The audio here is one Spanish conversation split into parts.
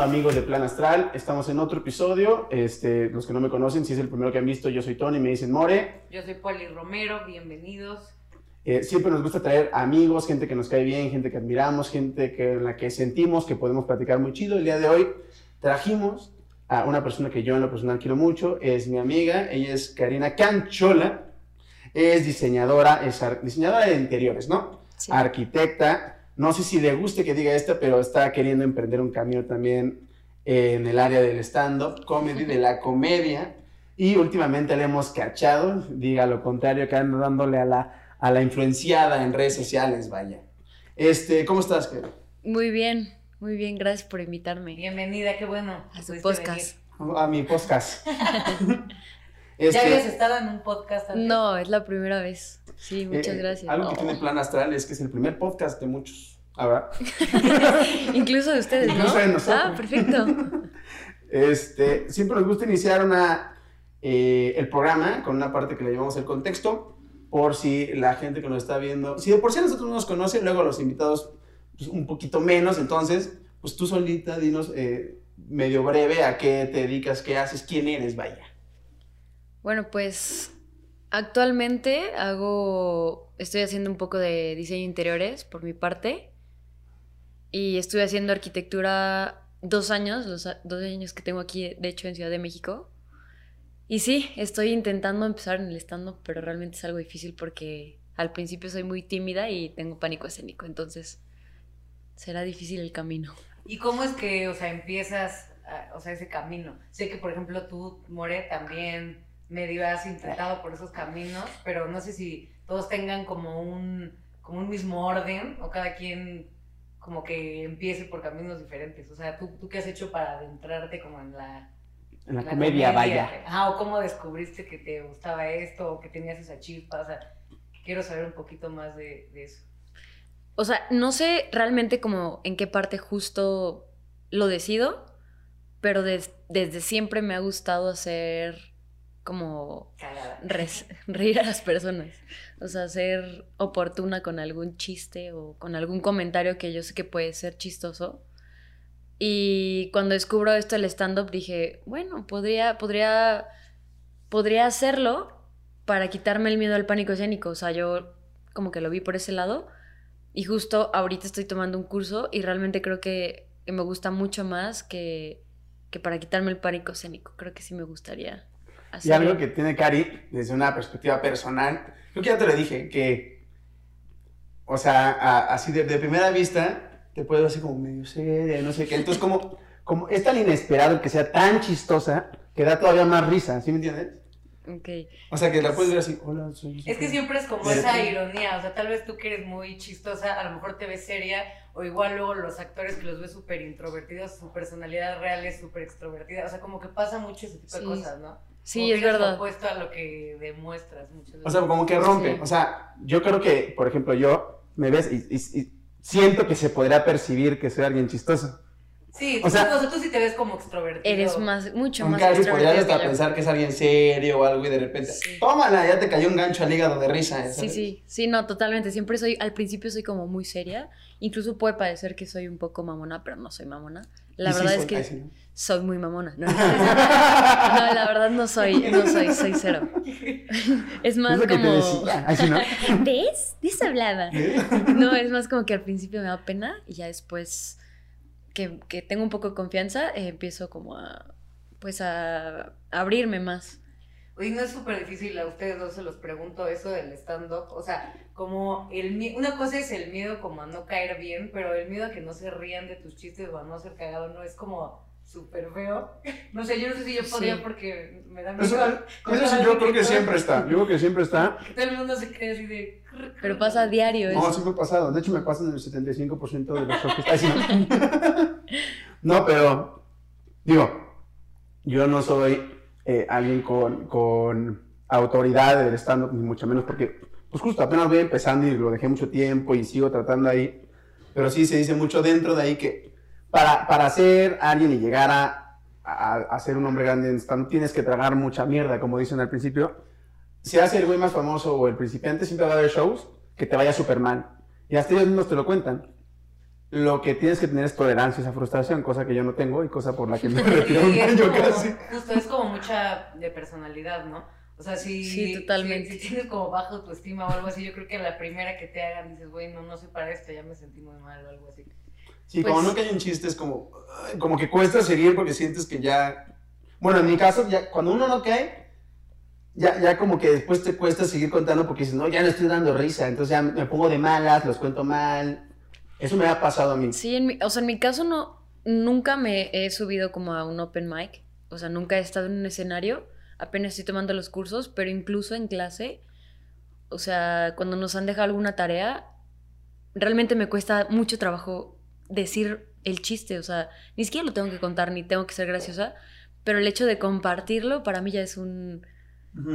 amigos de Plan Astral, estamos en otro episodio. Este, los que no me conocen, si es el primero que han visto, yo soy Tony, me dicen More. Yo soy Poli Romero, bienvenidos. Eh, siempre nos gusta traer amigos, gente que nos cae bien, gente que admiramos, gente que, en la que sentimos que podemos platicar muy chido. El día de hoy trajimos a una persona que yo en lo personal quiero mucho, es mi amiga, ella es Karina Canchola, es diseñadora, es diseñadora de interiores, ¿no? Sí. Arquitecta, no sé si le guste que diga esto, pero está queriendo emprender un camino también en el área del stand-up comedy, de la comedia, y últimamente le hemos cachado, diga lo contrario, que anda dándole a la, a la influenciada en redes sociales, vaya. Este, ¿cómo estás, Karen? Muy bien, muy bien, gracias por invitarme Bienvenida, qué bueno. a su podcast. A mi podcast. Este, ¿Ya habías estado en un podcast antes? No, es la primera vez. Sí, muchas eh, gracias. Algo que tiene Plan Astral es que es el primer podcast de muchos. Ahora, Incluso de ustedes, ¿no? Incluso de nosotros. Ah, perfecto. este, siempre nos gusta iniciar una, eh, el programa con una parte que le llamamos el contexto, por si la gente que nos está viendo, si de por sí a nosotros no nos conocen, luego los invitados pues, un poquito menos, entonces, pues tú solita dinos eh, medio breve a qué te dedicas, qué haces, quién eres, vaya. Bueno, pues actualmente hago, estoy haciendo un poco de diseño de interiores por mi parte y estuve haciendo arquitectura dos años, los dos años que tengo aquí, de hecho, en Ciudad de México. Y sí, estoy intentando empezar en el stand-up, pero realmente es algo difícil porque al principio soy muy tímida y tengo pánico escénico, entonces será difícil el camino. ¿Y cómo es que, o sea, empiezas, a- o sea, ese camino? Sé que, por ejemplo, tú, More, también medio has intentado por esos caminos, pero no sé si todos tengan como un, como un mismo orden o cada quien como que empiece por caminos diferentes. O sea, ¿tú, tú qué has hecho para adentrarte como en la, En la, la comedia, vaya. Ah, o cómo descubriste que te gustaba esto, o que tenías esa chispa, o sea, quiero saber un poquito más de, de eso. O sea, no sé realmente como en qué parte justo lo decido, pero des- desde siempre me ha gustado hacer como res- reír a las personas. O sea, ser oportuna con algún chiste o con algún comentario que yo sé que puede ser chistoso. Y cuando descubro esto del stand-up dije, bueno, podría, podría, podría hacerlo para quitarme el miedo al pánico escénico. O sea, yo como que lo vi por ese lado. Y justo ahorita estoy tomando un curso y realmente creo que, que me gusta mucho más que, que para quitarme el pánico escénico. Creo que sí me gustaría Y algo que tiene Cari, desde una perspectiva personal, creo que ya te lo dije, que, o sea, a- así de, de primera vista, te puedo así como medio seria, no sé qué. Entonces, como, como es tan inesperado que sea tan chistosa, que da todavía más risa, ¿sí me entiendes? Ok. O sea, que la puedes ver así, hola, soy... Es que siempre es como esa ironía, o sea, tal vez tú que eres muy chistosa, a lo mejor te ves seria, o igual luego los actores que los ves súper introvertidos, su personalidad real es súper extrovertida, o sea, como que pasa mucho ese tipo de cosas, ¿no? Sí, Como es verdad. opuesto a lo que demuestras muchas veces. O sea, como que rompe. Sí. O sea, yo creo que, por ejemplo, yo me ves y, y- y siento que se podría percibir que soy alguien chistoso. sí, o sea- sea, tú sí te ves como extrovertido. Eres más, mucho más Cari podrías extrovertido hasta que yo. pensar que es alguien serio o algo y de repente, Sí. tómala, ya te cayó un gancho al hígado de risa. ¿sabes? Sí, sí, sí, no, totalmente. Siempre soy, al principio soy como muy seria. Incluso puede parecer que soy un poco mamona, pero no soy mamona. La Y sí verdad soy- es que sí, ¿no? Soy muy mamona. No, no, no, la verdad no soy, no soy, soy cero. Es más como. ¿no? ¿Ves? De eso hablaba. No, es más como que al principio me da pena y ya después que, que tengo un poco de confianza, eh, empiezo como a. Pues a abrirme más. Oye, no es súper difícil, a ustedes dos se los pregunto eso del stand-up. O sea, como el miedo, una cosa es el miedo como a no caer bien, pero el miedo a que no se rían de tus chistes o a no ser cagado, no es como súper feo. No sé, yo no sé si yo podría Sí. porque me da Eso, miedo. eso sí, yo creo que siempre está. Yo creo que siempre está. Todo el mundo se cree así de. Pero pasa a diario No, eso. sí me ha pasado. De hecho, me pasan el 75% de los shows que está haciendo. No, pero, digo, yo no soy eh, alguien con, con autoridad del stand-up, ni mucho menos, porque, pues justo apenas voy empezando y lo dejé mucho tiempo y sigo tratando ahí. Pero sí se dice mucho dentro de ahí que para, para ser alguien y llegar a, a, a ser un hombre grande en stand-up tienes que tragar mucha mierda, como dicen al principio. Si hace el güey más famoso o el principiante, siempre va a haber shows que te vaya súper mal. Y hasta ellos mismos te lo cuentan. lo que tienes que tener es tolerancia a esa frustración, cosa que yo no tengo y cosa por la que me retiré Y un año como- casi. Justo, es como mucha de personalidad, ¿no? O sea, si, Sí, totalmente. si, si tienes como baja autoestima o algo así, yo creo que la primera que te hagan dices, güey, no, no soy para esto, ya me sentí muy mal o algo así. Sí, Pues- como no que hay un chiste, es como, como que cuesta seguir porque sientes que ya. Bueno, en mi caso, ya cuando uno no cae, ya, ya como que después te cuesta seguir contando porque dices, no, ya no estoy dando risa, entonces ya me pongo de malas, los cuento mal. Eso me ha pasado a mí. Sí, en mi, o sea, en mi caso no, nunca me he subido como a un open mic, o sea, nunca he estado en un escenario, apenas estoy tomando los cursos, pero incluso en clase, o sea, cuando nos han dejado alguna tarea, realmente me cuesta mucho trabajo decir el chiste, o sea, ni siquiera lo tengo que contar, ni tengo que ser graciosa, pero el hecho de compartirlo para mí ya es un,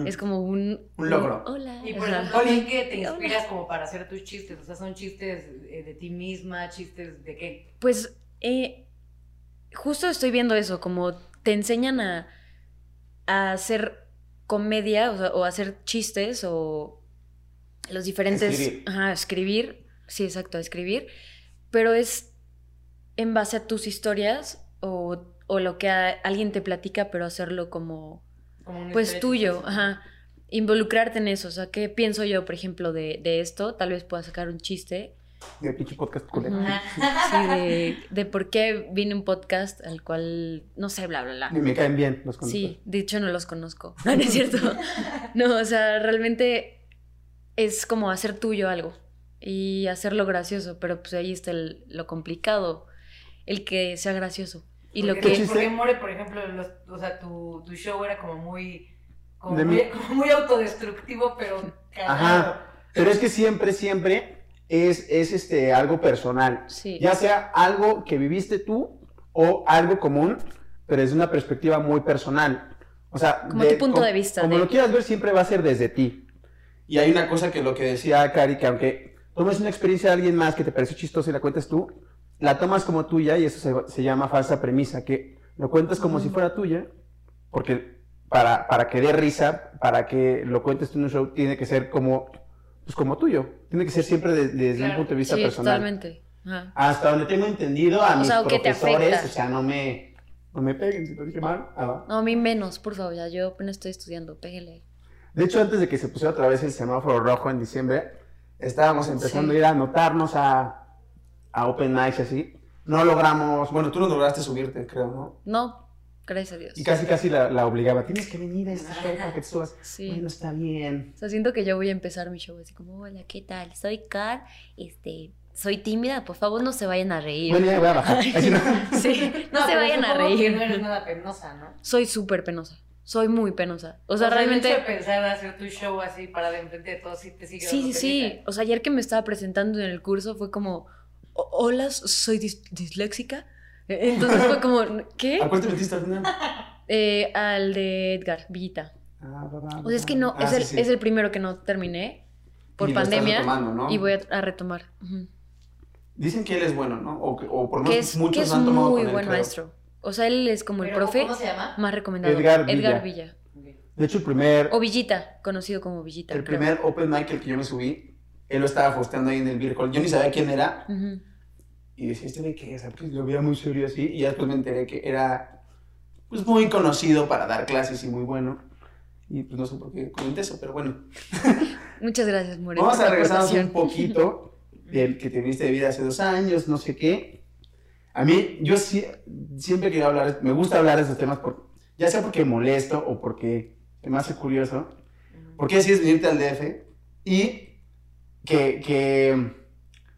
es como un... Un logro. Hola. Y por ejemplo, ¿en qué te Hola. inspiras como para hacer tus chistes? O sea, ¿son chistes eh, de ti misma, chistes de qué? Pues eh, justo estoy viendo eso, como te enseñan a, a hacer comedia o, sea, o hacer chistes o los diferentes... Escribir. Ajá, escribir, sí, exacto, escribir, pero es en base a tus historias o, o lo que a- alguien te platica, pero hacerlo como pues tuyo, ajá. Involucrarte en eso, o sea, ¿qué pienso yo, por ejemplo, de, de esto? Tal vez pueda sacar un chiste De pinche podcast culero. Sí, de, de por qué vine un podcast al cual, no sé, bla, bla, Y bla. me caen bien los conductores. Sí, de hecho no los conozco. No, no es cierto. No, o sea, realmente es como hacer tuyo algo y hacerlo gracioso, pero pues ahí está el- lo complicado, el que sea gracioso. Y lo Porque- que... chiste? Porque More, por ejemplo, los- o sea, tu, tu show era como muy, como muy, mí. como muy autodestructivo, pero. Ajá. Pero es que siempre, siempre es, es este, algo personal. Sí. Ya sea algo que viviste tú o algo común, pero desde una perspectiva muy personal. O sea, Como tu punto de vista Como de- lo quieras ver, siempre va a ser desde ti. Y hay una cosa que lo que decía Cari, que aunque tomes una experiencia de alguien más que te parece chistosa y la cuentas tú, la tomas como tuya y eso se, se llama falsa premisa, que lo cuentas como si fuera tuya, porque para, para que dé risa, para que lo cuentes tú en un show, tiene que ser como, pues como tuyo. Tiene que ser siempre de- desde un Claro. punto de vista Sí, personal. totalmente. Ajá. Hasta donde tengo entendido, a O mis sea, ¿o qué te profesores, o sea, no me, no me peguen si lo dije mal. Ah, va. No, a mí menos, por favor, ya yo apenas estoy estudiando, pégale. De hecho, antes de que se pusiera otra vez el semáforo rojo en diciembre, estábamos empezando Sí. a ir a anotarnos a, a Open Mics y así. No logramos, bueno, tú no lograste subirte, creo, ¿no? No, gracias a Dios. Y casi, casi la, la obligaba, tienes que venir a este show para que te subas. Sí. Bueno, está bien. O sea, siento que yo voy a empezar mi show así como, hola, ¿qué tal? Soy Car, este, soy tímida, por favor no se vayan a reír. Bueno, ya voy a bajar. No. Sí, no, se vayan a supongo que reír. no eres nada penosa, ¿no? Soy súper penosa, soy muy penosa. O sea, el realmente... hecho de pensar hacer tu show así para de enfrente de todos, sí te sigue Sí, sí, sí. O sea, ayer que me estaba presentando en el curso fue como, "O- hola, soy dis- disléxica. E- Entonces fue como, ¿qué? ¿A cuál te metiste al final? Eh, al de Edgar, Villita. Ah, va, va, O sea, es va. que no, Ah, es, sí, el, sí. es el primero que no terminé por Y pandemia retomando, ¿no? y voy a, a retomar. Ujú. Dicen que él es bueno, ¿no? O, que- o por lo Que menos es, muchos que es han tomado muy con él, buen creo. maestro. O sea, él es como el profe ¿Cómo se llama? más recomendado. Edgar Villa. Edgar Villa. De hecho, el primer, O Villita, conocido como Villita. el creo. primer Open Mic al que yo me subí, él lo estaba hosteando ahí en el Beer Hall. Yo ni sabía quién era. Ujú. Y decía, ¿este de qué es? Pues lo veía muy serio así. Y después me enteré que era pues, muy conocido para dar clases y muy bueno. Y pues no sé por qué comenté eso, pero bueno. Muchas gracias, More. Vamos a regresarnos un poquito del que te viniste de vida hace dos años, no sé qué. A mí, yo sí, siempre quiero hablar, me gusta hablar de esos temas, por, ya sea porque molesto o porque me hace curioso. ¿Por qué decides venirte al DF? Y que, que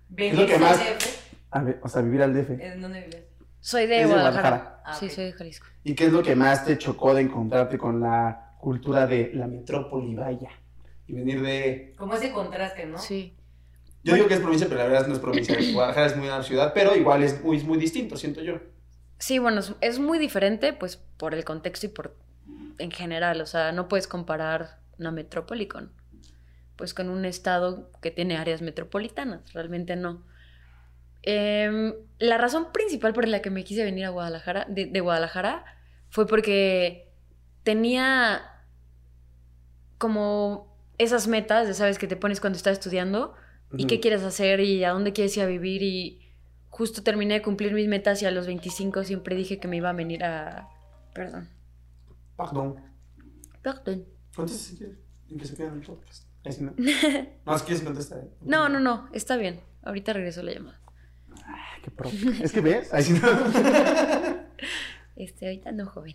¿Veniste que más- al DF? a ver, o sea, vivir al DF. ¿En dónde vives? Soy de Es de Guadalajara. Guadalajara. Ah, Sí, soy de Jalisco. ¿Y qué es lo que más te chocó de encontrarte con la cultura de la metrópoli, vaya? Y venir de... Como ese contraste, ¿no? Sí. Yo digo que es provincia, pero la verdad no es provincia. Guadalajara es muy una ciudad, pero igual es muy, es muy distinto, siento yo. Sí, bueno, es, es muy diferente, pues, por el contexto y por en general. O sea, no puedes comparar una metrópoli con, pues, con un estado que tiene áreas metropolitanas. Realmente no. Em, la razón principal por la que me quise venir a Guadalajara, de, de Guadalajara, fue porque tenía como esas metas, ya sabes, que te pones cuando estás estudiando y qué quieres hacer y a dónde quieres ir a vivir y justo terminé de cumplir mis metas y a los 25 siempre dije que me iba a venir a... Perdón. Perdón. Perdón. Se quede en el podcast. No. No, si quieres contestar. ¿eh? No, no, no, está bien. Ahorita regreso la llamada. Ay, qué pro. Es que ves. Ahí sí no. Este, ahorita no, joven.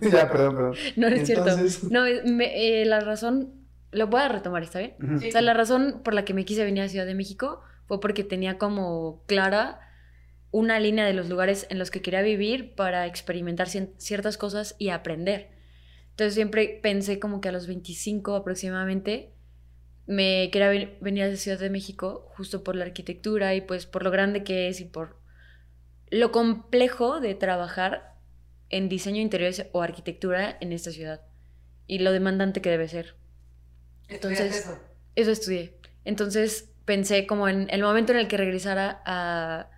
ya, perdón, perdón. No, no es Entonces- cierto. No, me- eh, la razón, lo voy a retomar, ¿está bien? Sí. O sea, la razón por la que me quise venir a Ciudad de México fue porque tenía como clara una línea de los lugares en los que quería vivir para experimentar ciertas cosas y aprender. Entonces siempre pensé como que a los 25 aproximadamente me quería ven- venir a Ciudad de México justo por la arquitectura y pues por lo grande que es y por lo complejo de trabajar en diseño interiores o arquitectura en esta ciudad y lo demandante que debe ser. ¿Estudiaste Entonces- eso? Eso estudié. Entonces pensé como en el momento en el que regresara a,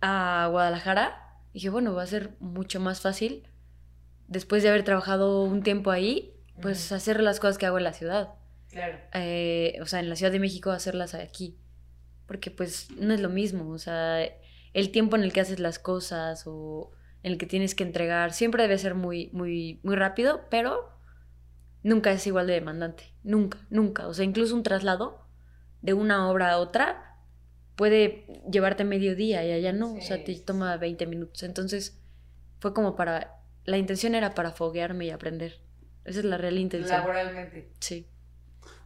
a Guadalajara, dije, bueno, va a ser mucho más fácil después de haber trabajado un tiempo ahí, pues hacer las cosas que hago en la ciudad. Claro. Eh, o sea, en la Ciudad de México hacerlas aquí. Porque pues no es lo mismo. O sea, el tiempo en el que haces las cosas o en el que tienes que entregar siempre debe ser muy, muy, muy rápido, pero nunca es igual de demandante. Nunca, nunca. O sea, incluso un traslado de una obra a otra puede llevarte medio día y allá no. o sea, te toma 20 minutos. Entonces, fue como para. La intención era para foguearme y aprender. Esa es la real intención. Laboralmente. Sí.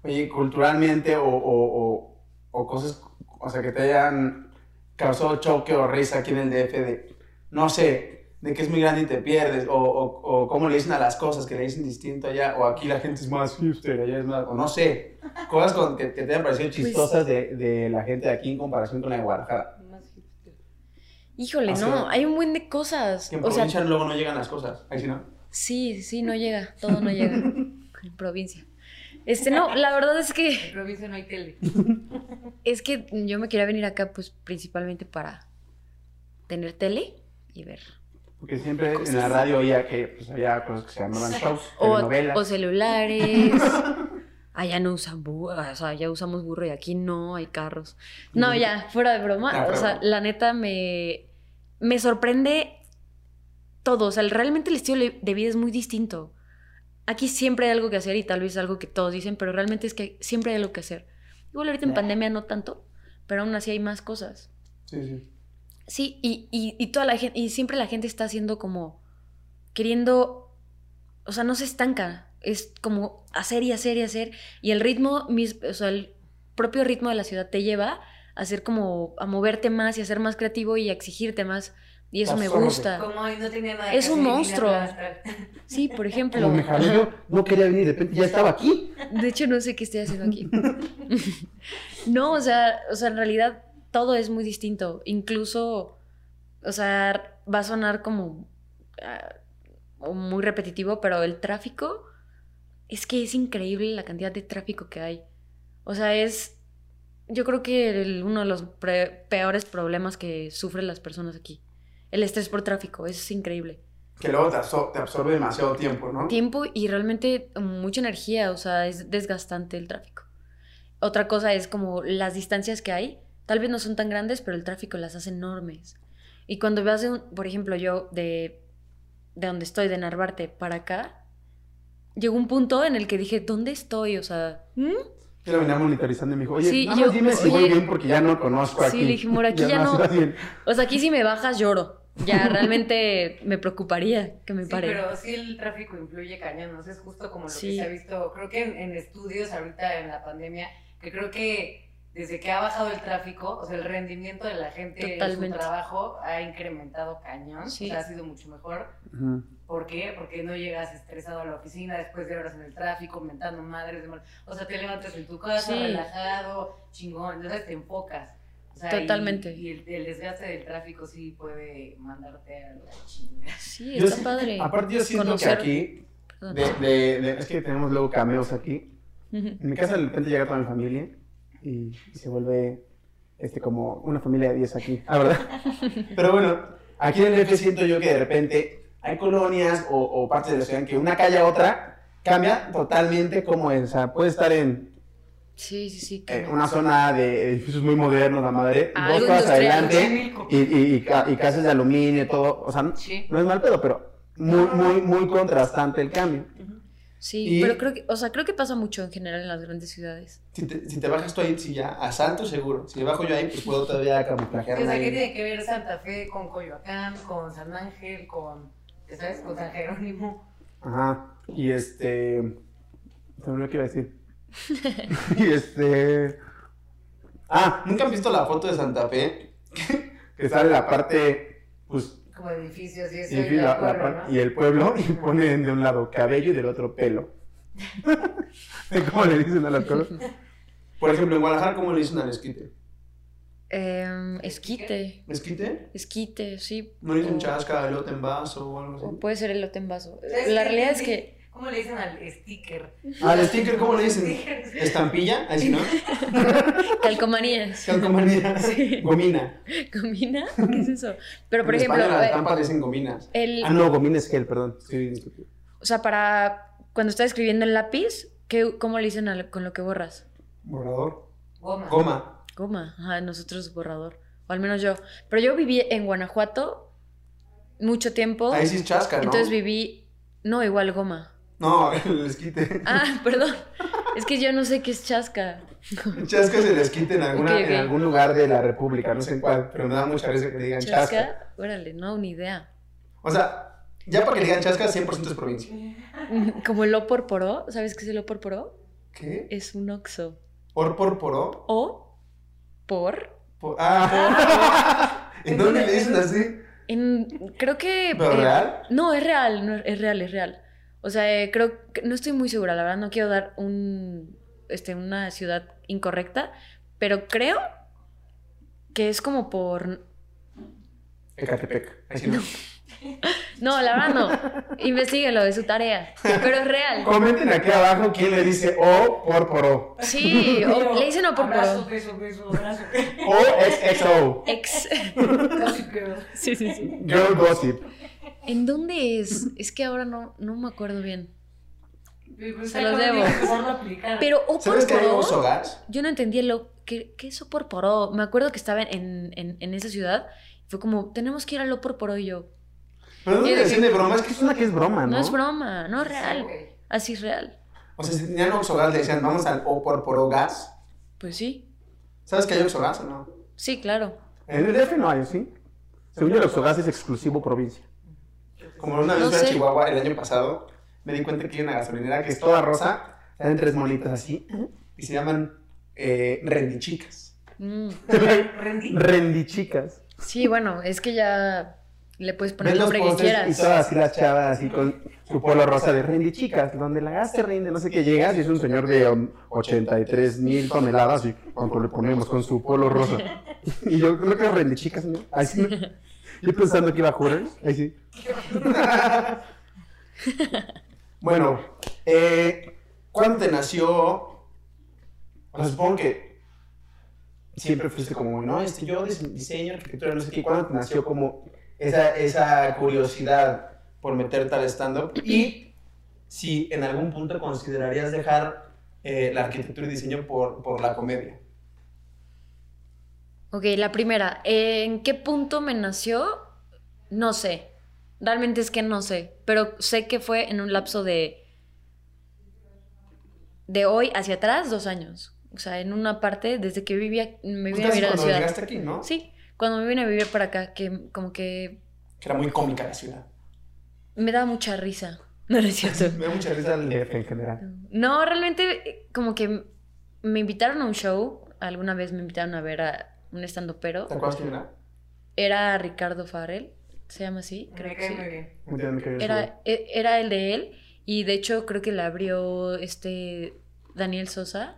Oye, culturalmente o, o, o, o cosas, o sea, que te hayan causado choque o risa aquí en el DF de, no sé, de que es muy grande y te pierdes, o, cómo le dicen a las cosas, que le dicen distinto allá, o aquí la gente es más hipster, allá es más, o no sé, cosas con- que, que te hayan parecido Pues chistosas de, de la gente de aquí en comparación con la de Guadalajara. Híjole, O sea, no, hay un buen de cosas. Que en O sea, provincia luego no llegan las cosas, ahí sí no. sí, sí, no llega, todo no llega. En provincia. Este, no, la verdad es que, provincia no hay tele. es que yo me quería venir acá, pues, principalmente para tener tele y ver. Porque siempre en la radio oía que pues, había cosas que se llamaban shows, O, telenovelas. o celulares. Allá no usan burro, o sea, ya usamos burro y aquí no hay carros. No, ya, fuera de broma. Fuera o sea, la neta me, me sorprende todo. O sea, realmente el estilo de vida es muy distinto. Aquí siempre hay algo que hacer y tal vez es algo que todos dicen, pero realmente es que siempre hay algo que hacer. Igual ahorita en pandemia no tanto, pero aún así hay más cosas. Sí, sí. Sí, y, y, y toda la gente, y siempre la gente está haciendo como queriendo, o sea, no se estanca, es como hacer y hacer y hacer, y el ritmo, mis- o sea, el propio ritmo de la ciudad te lleva a hacer como, a moverte más y a ser más creativo y a exigirte más, y eso me gusta. Como hoy no tenía nada Es que un monstruo. Sí, por ejemplo, Como me jalé yo, no quería venir, de repente ya estaba aquí. de hecho no sé qué estoy haciendo aquí. no, o sea, o sea, en realidad todo es muy distinto, incluso, o sea, va a sonar como ah, muy repetitivo, pero el tráfico es que es increíble la cantidad de tráfico que hay. O sea, es yo creo que el- uno de los peores problemas que sufren las personas aquí. El estrés por tráfico, es increíble. Que luego te, absor- te absorbe demasiado tiempo, ¿no? Tiempo y realmente mucha energía, o sea, es desgastante el tráfico. Otra cosa es como las distancias que hay, tal vez no son tan grandes, pero el tráfico las hace enormes. Y cuando vas de un, por ejemplo, yo de, de donde estoy, de Narvarte, para acá, llegó un punto en el que dije, ¿dónde estoy? O sea, ¿mm? Yo lo venía monitorizando y me dijo, oye, Sí, nada yo- dime si voy bien porque ya no conozco sí, aquí. le dije, "Mora, aquí ya no". o sea, aquí si me bajas lloro. Ya realmente me preocuparía que me Sí, pare. pero sí el tráfico influye cañón, ¿no? O sea, es justo como lo Sí. que se ha visto, creo que en, en estudios ahorita en la pandemia, que creo que desde que ha bajado el tráfico, o sea, el rendimiento de la gente en su trabajo ha incrementado cañón, Sí. o sea, ha sido mucho mejor. ¿Por qué? Porque no llegas estresado a la oficina después de horas en el tráfico, mentando madres, demás. O sea, te levantas en tu casa, Sí. relajado, chingón, entonces te enfocas. O sea, y- Totalmente. Y, el, el desgaste del tráfico sí puede mandarte a la chingada. Sí, Yo está sí- padre. Aparte yo siento Conocer- que aquí, de, de- de- es que tenemos luego cameos aquí. En mi casa de repente llega toda mi familia y, y se vuelve este, como una familia de 10 aquí. Ah, ¿verdad? Pero bueno, aquí en el DF siento yo que de repente hay colonias o, o partes de la ciudad en que una calle a otra cambia totalmente como es. O sea, puede estar en Sí, sí, sí. eh, que- una zona de edificios muy modernos, la madre, Ah, dos industrial. adelante y, y, y, ca- y casas de aluminio, todo, o sea, Sí. no es mal pedo, pero muy, muy, muy contrastante el cambio. Sí, y- pero creo que, o sea, creo que pasa mucho en general en las grandes ciudades. Si te, si te bajas tú ahí, sí, ya, asalto seguro. Si me bajo yo ahí, pues puedo todavía O sea, camuflajearme ¿qué tiene que ver Santa Fe con Coyoacán, con San Ángel, con, ¿sabes? Con San Jerónimo? Ajá. Y este. Se me olvidó qué iba a decir. y este. Ah, ¿nunca han visto la foto de Santa Fe? que sale la parte. Pues. Como edificios y eso. Y, y, la- la pueblo, par- ¿no? y el pueblo, y ponen de un lado cabello y del otro pelo. ¿Cómo le dicen a las cosas? Por ejemplo, en Guadalajara, ¿cómo le dicen al esquite? Em, esquite. ¿Esquite? Esquite, sí. ¿No le dicen O- chasca, elote en vaso o algo O así? puede ser elote en vaso. ¿Sabes La realidad es que ¿Cómo le dicen al sticker? Al sticker, ¿cómo le dicen? ¿Estampilla? Así, ¿no? calcomanías. Calcomanía. Sí. Gomina. ¿Gomina? ¿Qué es eso? Pero por En ejemplo, España las eh, estampas le dicen gominas. el, Ah, no, gomina es gel, perdón. Sí, o sea, para cuando estás escribiendo en lápiz, ¿qué, ¿cómo le dicen al- con lo que borras? borrador. Goma. Goma. Goma. Ajá, nosotros borrador. O al menos yo. Pero yo viví en Guanajuato mucho tiempo. Ahí sí es chasca, ¿no? Entonces viví. No, igual goma. No, el esquite. Ah, perdón. Es que yo no sé qué es chasca. Chasca es el esquite en, alguna, en algún lugar de la República, no sé en cuál, pero me da mucha risa que digan chasca. ¿Chasca? Órale, no, ni idea. O sea, ya para que digan chasca, 100% es provincia. Como el oporporó. ¿Sabes qué es el oporporó? ¿Qué? Es un oxo. ¿Or por poro? O por. Por- Ah. ¿En dónde le dicen así? En, creo que. ¿Pero eh, real? No, es real, no, es real, es real. O sea, eh, creo que no estoy muy segura, la verdad, no quiero dar un, este, una ciudad incorrecta, pero creo que es como por... Ecatepec. Así no. No, la verdad no, investíguenlo, es su tarea, pero es real. Comenten aquí abajo quién le dice O por poro. Sí, o, le dicen Abrazo, oporporó. beso, beso, abrazo. O XXO. Ex. Casi que- Sí, sí, sí. Girl Gossip. ¿En dónde es? Es que ahora no, no me acuerdo bien. Pues, Se los debo. Pero ¿Sabes que hay oporporó... oso gas? Yo no entendía lo que, ¿qué es Oporporó. Me acuerdo que estaba en, en, en esa ciudad. Fue como, tenemos que ir al Oporporó y yo. Pero no Y le de decían que- de broma, es que es una que es broma, ¿no? No es broma, no es real. Así es real. O sea, si tenían Oxogas, le decían, vamos al O por poro gas. Pues sí. ¿Sabes que hay Oxogas o no? Sí, claro. En el DF no hay, ¿sí? Según yo, el Oxogas es exclusivo provincia. Como una vez No fui a sé. Chihuahua el año pasado, me di cuenta que hay una gasolinera que es toda rosa, salen tres monitas así, y se llaman eh, rendichicas. Mm. Rendichicas. Sí, bueno, es que ya le puedes poner el nombre que quieras. Y todas así las chavas así con su polo rosa de rendichicas, donde la gas se rinde, no sé qué llegas, y es un señor de um, 83 mil toneladas, y cuánto le ponemos con su polo rosa. Y yo creo que es rendichicas, ¿no? Así. Yo pensando que iba a jurar, ahí sí. bueno, eh, ¿cuándo te nació? O sea, supongo que siempre fuiste como, no, este, yo dise- diseño, arquitectura, no sé qué, ¿cuándo te nació como esa, esa curiosidad por meterte al stand-up? Y si en algún punto considerarías dejar eh, la arquitectura y diseño por, por la comedia. Ok, la primera. ¿En qué punto me nació? No sé. Realmente es que no sé. Pero sé que fue en un lapso de. de hoy hacia atrás, dos años. O sea, en una parte, desde que vivía, me vine a vivir a la cuando ciudad. llegaste aquí, ¿no? Sí, cuando me vine a vivir para acá, que como que Que era muy cómica la ciudad. me da mucha risa. No, no es cierto. Me da mucha risa el DF en general. No, realmente eh, como que me invitaron a un show. Alguna vez me invitaron a ver a un estando pero. ¿Te acuerdas quién era? Era Ricardo Farrell. ¿Se llama así? Me Creo que cae sí. muy bien. Era, e- era el de él. Y de hecho creo que le abrió este Daniel Sosa.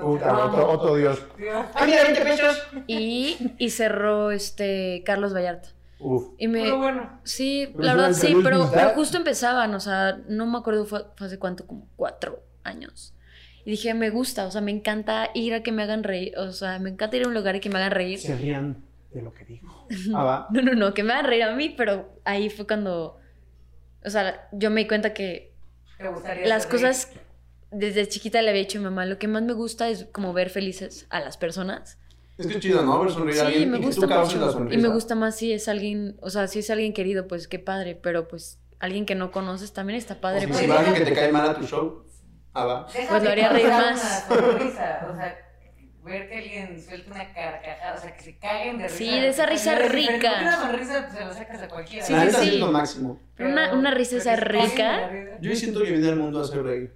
Puta, otro, otro dios. Dios. ¡Ah, mira, 20 pesos! Y, y cerró este Carlos Vallarta. Uf. Y me, Pero bueno. Sí, Pero la verdad es sí, pero, justo empezaban, o sea, no me acuerdo fue, fue hace cuánto, como cuatro años. Y dije, me gusta, o sea, me encanta ir a que me hagan reír, o sea, me encanta ir a un lugar y que me hagan reír. Se rían de lo que digo. Ah, va. No, no, no, que me hagan reír a mí, pero ahí fue cuando, o sea, yo me di cuenta que las cosas desde chiquita le había dicho a mi mamá, lo que más me gusta es como ver felices a las personas. Es que es chido, ¿no? Ver sonreír a Sí, alguien me y gusta tú la mucho. Y me gusta más si es alguien, o sea, si es alguien querido, pues qué padre, pero pues alguien que no conoces también está O padre. si, pues. si va alguien que te cae mal a tu show, ah, va. Pues lo haría reír más. Una sonrisa, o sea, ver que alguien suelte una carcajada, o sea, que se caguen de risa. Sí, de esa risa rica. Una sonrisa pues, se la sacas a cualquiera. Sí, la sí, sí. es lo máximo. Pero una, una risa esa rica. Yo siento que vine al mundo a hacer reír.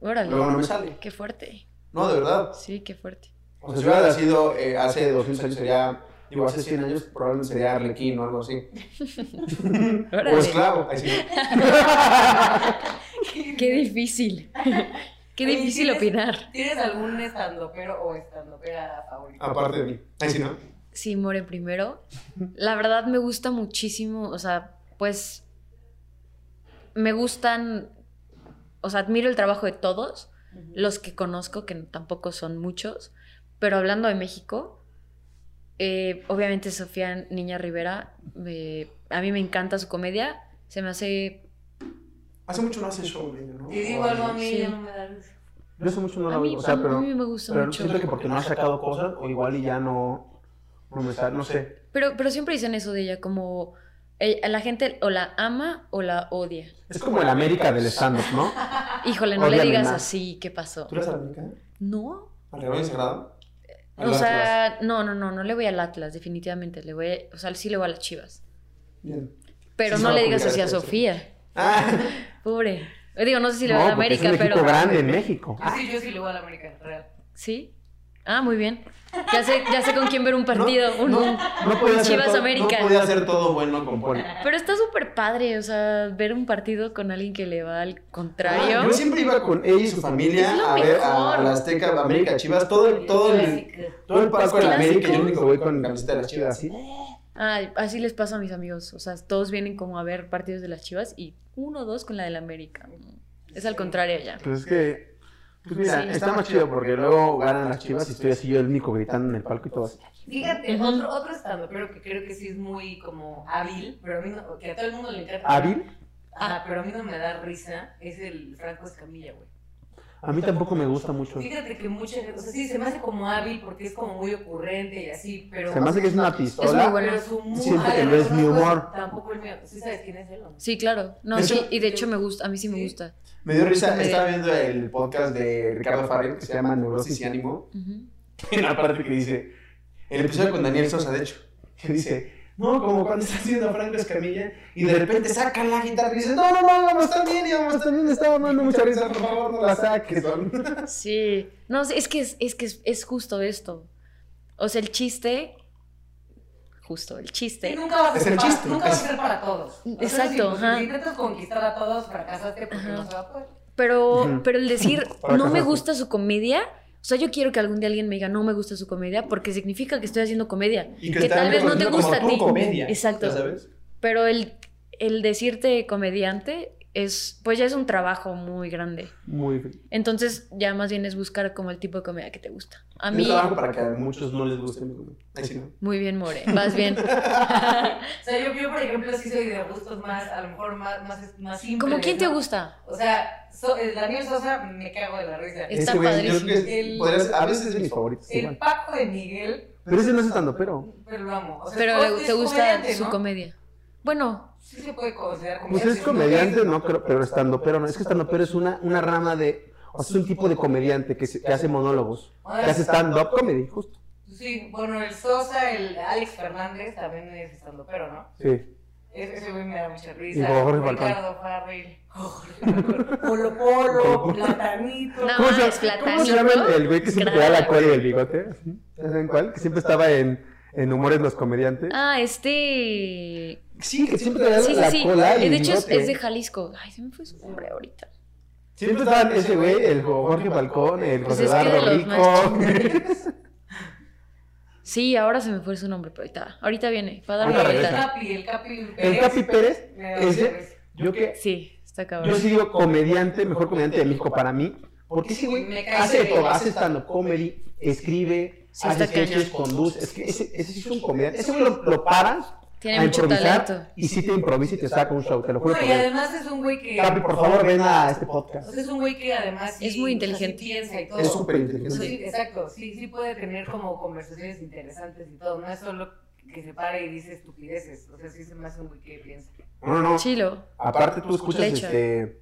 Órale. Luego no me sale. Qué fuerte. No, de verdad. Sí, qué fuerte. O sea, si hubiera sido eh, hace 200 años sería, digo, hace 100 años probablemente sería Arlequín o algo así. O Órale. esclavo. Ahí sí. Qué difícil. Qué Oye, difícil ¿tienes- opinar. ¿Tienes algún estandopero o estandopera favorito? Aparte de mí. Ahí sí, ¿no? Sí, More primero. La verdad me gusta muchísimo, o sea, pues me gustan, o sea, admiro el trabajo de todos, los que conozco, que tampoco son muchos, pero hablando de México, eh, obviamente Sofía Niña Rivera, eh, a mí me encanta su comedia, se me hace... Hace mucho no hace show, ¿no? Y digo algo a mí, Sí. ya no me da risa. Yo hace mucho no a, la mí, oigo, o sea, a mí pero, me gusta pero mucho. siento que porque no ha sacado cosas o igual y ya no, no me sale, no sé. Pero, pero siempre dicen eso de ella, como eh, la gente o la ama o la odia. Es como el América del stand-up, ¿no? Híjole, no le digas más. así, ¿qué pasó? ¿Tú eres América? No, ¿Al rebaño sagrado? Al O sea, no, no, no, no le voy al Atlas, definitivamente. Le voy, o sea, sí le voy a las chivas. Bien. Pero Sí, no va le digas así a Sofía. Ah, Pobre. Yo digo, no sé si le no, va a la porque es América, un pero. grande en México. Yo sí, yo sí le voy a la América, real. ¿Sí? Ah, muy bien. Ya sé, ya sé con quién ver un partido. un, no, un- no Chivas todo, América. No podía hacer todo bueno con Poli. Pero está súper padre, o sea, ver un partido con alguien que le va al contrario. Ah, yo siempre iba con ella y su familia a ver a, la Azteca América Chivas. Todo, el- todo, el, todo el palco de la América. Yo único voy con camiseta de las Chivas así. Ay, así les pasa a mis amigos. O sea, todos vienen como a ver partidos de las chivas y uno o dos con la del América. Es al contrario ya. Pues es que. Pues mira, Sí. está más chido porque luego ganan las Chivas y estoy así yo el único gritando en el palco y todo así. Fíjate, otro, otro estando, pero que creo que sí es muy como hábil, pero a mí no, que a todo el mundo le encanta. ¿Hábil? Ajá, pero a mí no me da risa, es el Franco Escamilla, güey. A mí tampoco me gusta mucho. Fíjate que mucha gente, o sea, sí, se me hace como hábil porque es como muy ocurrente y así, pero... Se me hace que es una Es muy pistola. bueno. Pero su humor, Siento que no es mi humor. Tampoco el mío. ¿Sí sabes quién es él o no? Sí, claro. No, De sí, hecho- y de hecho me gusta, a mí sí me gusta. Me dio risa, estaba viendo el podcast de Ricardo Farrell que se llama Neurosis y Ánimo. En la parte que dice, el episodio con Daniel Sosa, de hecho, que dice, no, como cuando estás viendo a Franco Escamilla y de repente sacan la guitarra y dice, no, no, no, vamos también, íbamos también, me estaba dando mucha risa, por favor, no la saques. Sí. No, es que es, es que es, es justo esto. O sea, el chiste. Justo, el chiste. nunca vas a Es ser el para, chiste, Nunca vas a ser para todos. O sea, Exacto, si, ajá. Si intentas conquistar a todos, fracasaste porque Ajá. no se va a poder. Pero, pero el decir no me gusta su comedia. O sea, yo quiero que algún día alguien me diga no me gusta su comedia porque significa que estoy haciendo comedia. Y Que tal vez no te gusta a ti. comedia, Exacto. ¿ya sabes? Pero el, el decirte comediante es, pues ya es un trabajo muy grande. Muy Entonces, ya más bien es buscar como el tipo de comedia que te gusta. A Es mí, trabajo para que a muchos no les guste mi comedia. Ahí sí, ¿no? muy bien, More. Vas bien. O sea, yo, yo, por ejemplo, sí soy de gustos más, a lo mejor más, más, más simples. ¿Cómo quién te ¿no? gusta? O sea, so- el Daniel Sosa me cago de la risa. Es- Está yo padrísimo. que El- podría ser- a veces es de mis favoritos. El igual. Paco de Miguel, Pero ese no es estando, pero. pero lo amo. O sea, Pero es- es te gusta comediante, su ¿no? comedia. Bueno, Sí se puede considerar Pues comediante. es comediante, no creo, pero estando, pero no. Es que estando, pero es una, una rama de. O sea, es un tipo de comediante que, se- que hace monólogos. Que hace stand-up comedy, justo. Sí, bueno, el Sosa, el Alex Fernández también es estando, pero ¿no? Sí. Ese güey me da mucha risa. Y Jorge. Ricardo Farrell. Polo Polo, Platanito. No. ¿Cómo, se, ¿Cómo se llama el, el güey que siempre te da la cola y el bigote? ¿Ya saben cuál? Que siempre estaba en, en Humores los Comediantes. ah, este. Sí, que siempre te da Sí, sí, la sí. cola y Eh, el De hecho, es, de Jalisco. Ay, se me fue su nombre ahorita. Siempre estaban ese güey, el Jorge Falcón, el Pues José es que de Eduardo Rico. Sí, ahora se me fue su nombre, pero ahorita, ahorita viene. Va a dar una el. Capi, el Capi El Pérez. Capi Pérez, ese, yo que, Sí, está yo cabrón. sí digo comediante, mejor comediante de México para mí, porque ese güey hace todo, hace stand-up comedy, escribe, Sí, hace sketches, conduce, es que ese, ese sí es un comediante, ese güey lo, lo paras Tiene a mucho improvisar talento. y sí te improvisa y te saca un show, te lo juro No, por y además es un güey que. Capi, por favor, ven a este podcast. O sea, es un güey que además. sí- Es muy sí inteligente. piensa y todo. Es súper inteligente. sí, exacto, sí, sí puede tener como conversaciones interesantes y todo. No es solo que se pare y dice estupideces. O sea, sí se me hace un güey que piensa. No, no, Chilo. Aparte tú escuchas este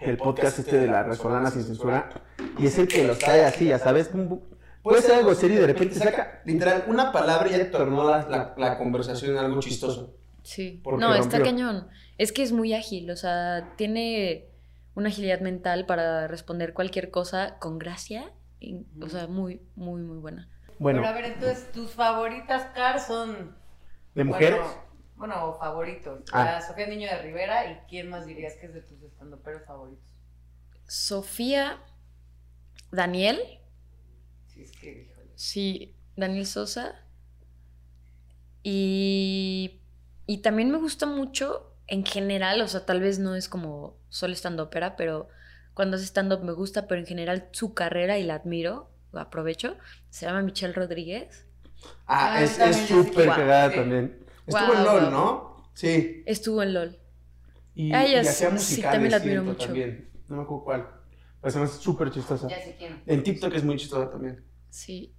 el podcast este de la Resolana sin censura y es el que los trae así, ya sabes. Puede ser algo serio y de repente saca literal una palabra y ya te tornó la, la, la conversación en algo chistoso. Sí. Porque No, está cañón. Es que es muy ágil, o sea, tiene una agilidad mental para responder cualquier cosa con gracia. y- o sea, muy, muy, muy buena. Bueno, Pero a ver, entonces, tus favoritas, Car, son. de mujeres, Bueno, bueno, favoritos. Ah. Sofía Niño de Rivera y quién más dirías que es de tus estandoperos favoritos. Sofía, Daniel, híjole. sí, Daniel Sosa. Y, y también me gusta mucho en general, o sea, tal vez no es como solo stand ópera, pero cuando hace stand up me gusta, pero en general su carrera y la admiro, lo aprovecho. Se llama Michelle Rodríguez. ah, Ah, es súper cagada también. Estuvo en LOL. ¿no? Sí. Estuvo en LOL. Y, Ah, ella y hacía sí, también la admiro siento, mucho. también. No me acuerdo cuál. Pero se me súper chistosa. Ya sé quién. En TikTok es muy chistosa también. Sí.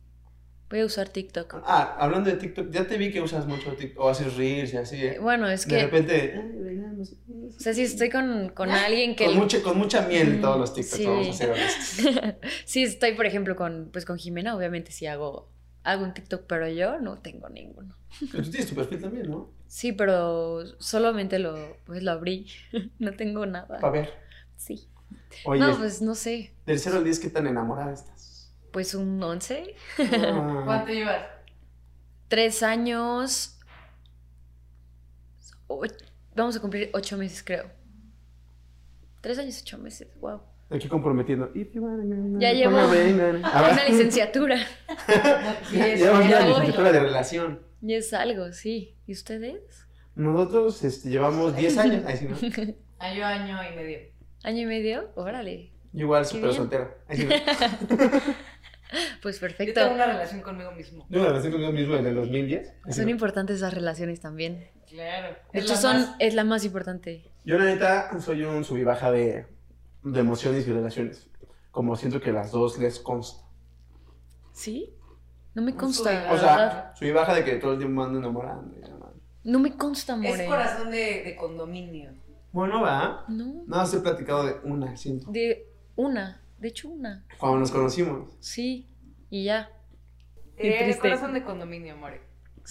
Voy a usar TikTok. Ah, hablando de TikTok, ya te vi que usas mucho TikTok, o haces reels y así, ¿eh? Bueno, es de que, repente, "Ay, bailamos". o sea, si estoy con, con alguien que... con, mucha, con mucha miel todos los TikToks, Sí. vamos a honestos. sí, estoy, por ejemplo, con, pues, con Jimena, obviamente sí hago, hago un TikTok, pero yo no tengo ninguno. Pero tú tienes tu perfil también, ¿no? Sí, pero solamente lo, pues, lo abrí. no tengo nada. Para ver. Sí. Oye, no, pues no sé. del 0 al 10, ¿qué tan enamorada estás? Pues un 11. Ah, ¿Cuánto llevas? Tres años. vamos a cumplir ocho meses, creo. Tres años, ocho meses. Wow. aquí comprometiendo. Ya llevo Una licenciatura. Llevamos ya una licenciatura de relación. Y es algo, sí. ¿Y ustedes? Nosotros este, llevamos 10 años. Ay, sí, ¿no? Yo año y medio. ¿Año y medio? Órale. Yo igual, súper soltero. Ay, sí, ¿no? Pues Yo perfecto. tengo una relación conmigo mismo. Yo una relación conmigo mismo en el 2010. Ay, sí, Son ¿no? importantes esas relaciones también. Claro. De Es hecho, son, más- es la más importante. Yo, la neta, soy un subibaja de, de emociones y relaciones. Como siento que las dos les consta. ¿Sí? No me consta, y O sea, subibaja de que todo el tiempo ando enamorando. y. No me consta, Es more. corazón de, de condominio. Bueno, va. No. Nada más he platicado de una, siento. De una. De hecho, una. Cuando nos conocimos. Sí. Y ya. Qué Eh, corazón de condominio, more.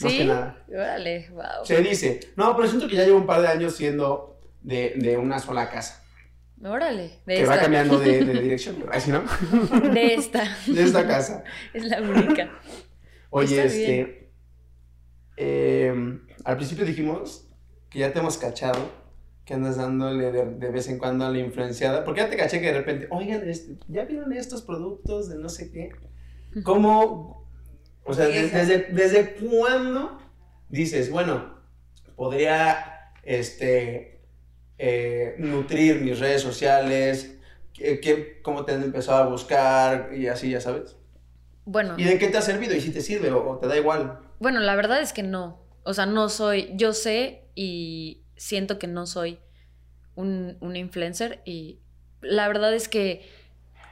Más ¿Sí? que nada. Órale, wow. Se dice. No, pero siento que ya llevo un par de años siendo de, de una sola casa. Órale. De que esta. va cambiando de, de dirección. Así, ¿no? De esta. De esta casa. Es la única. Oye, Está bien. este. eh, al principio dijimos que ya te hemos cachado. Que andas dándole de, de vez en cuando a la influenciada. Porque ya te caché que de repente, oigan, este, ¿ya vieron estos productos de no sé qué? ¿Cómo? O sea, de- desde, ¿desde cuándo dices, bueno, podría este, eh, nutrir mis redes sociales? ¿Qué, qué- cómo te han empezado a buscar? Y así, ya sabes. Bueno. ¿Y de qué te ha servido? ¿Y si te sirve o, o te da igual? Bueno, la verdad es que no. O sea, no soy. Yo sé y siento que no soy un, un influencer. Y la verdad es que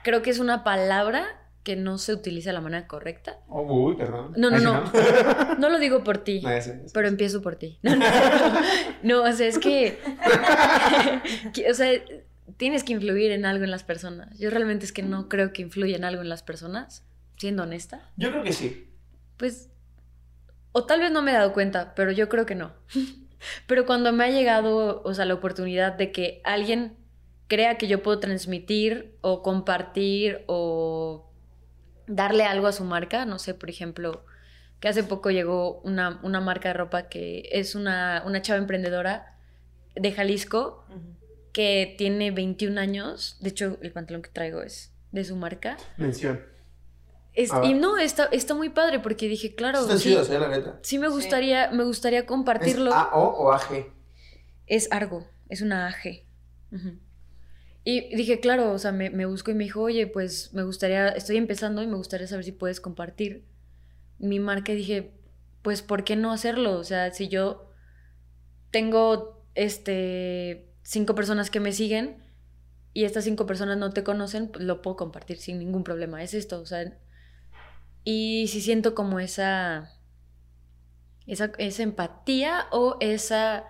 creo que es una palabra que no se utiliza de la manera correcta. Oh, uy, perdón. No, no, no. No lo digo por ti. No. Pero empiezo por ti. No, no, no, o sea, es que, O sea, tienes que influir en algo en las personas. Yo realmente es que no creo que influya en algo en las personas, siendo honesta. Yo creo que sí. Pues. O tal vez no me he dado cuenta, pero yo creo que no. Pero cuando me ha llegado, o sea, la oportunidad de que alguien crea que yo puedo transmitir o compartir o darle algo a su marca, no sé, por ejemplo, que hace poco llegó una, una marca de ropa que es una, una chava emprendedora de Jalisco que tiene 21 años, de hecho el pantalón que traigo es de su marca. Mención. Es- y no, está, está muy padre porque dije, claro, Está sí, chido, ¿eh? La neta. sí me Sí. gustaría, me gustaría ¿Es compartirlo. AO o AG? Es Argo, es una AG. Ujú. Y dije, claro, o sea, me, me buscó y me dijo, oye, pues me gustaría, estoy empezando y me gustaría saber si puedes compartir mi marca. Y dije, pues, ¿por qué no hacerlo? O sea, si yo tengo este cinco personas que me siguen y estas cinco personas no te conocen, pues lo puedo compartir sin ningún problema. Es esto, o sea. Y si siento como esa. Esa, esa empatía o esa.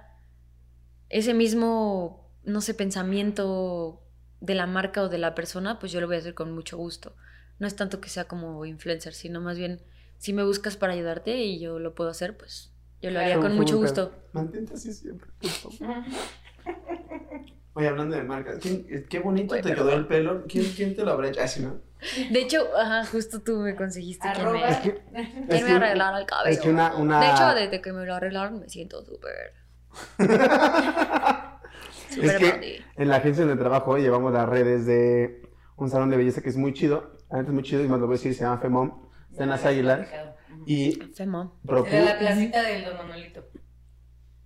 Ese mismo, no sé, pensamiento de la marca o de la persona, pues yo lo voy a hacer con mucho gusto. No es tanto que sea como influencer, sino más bien, si me buscas para ayudarte y yo lo puedo hacer, pues yo lo haría con mucho gusto. Mantente así siempre. por favor. Oye, hablando de marcas, ¿quién- eh, qué bonito te quedó el pelo. ¿Quién, quién te lo habrá hecho? ¿no? De hecho, ajá, justo tú me conseguiste que Arroba. me, Es que, que es me que- arreglara el cabello. es que una, una... De hecho, desde que me lo arreglaron me siento súper, es súper que en la agencia donde trabajo llevamos las redes de un salón de belleza que es muy chido. Antes es muy chido y más lo voy a decir, se llama Femom. Está en las águilas. Y Femo. propu- Era la placita del Don Manolito.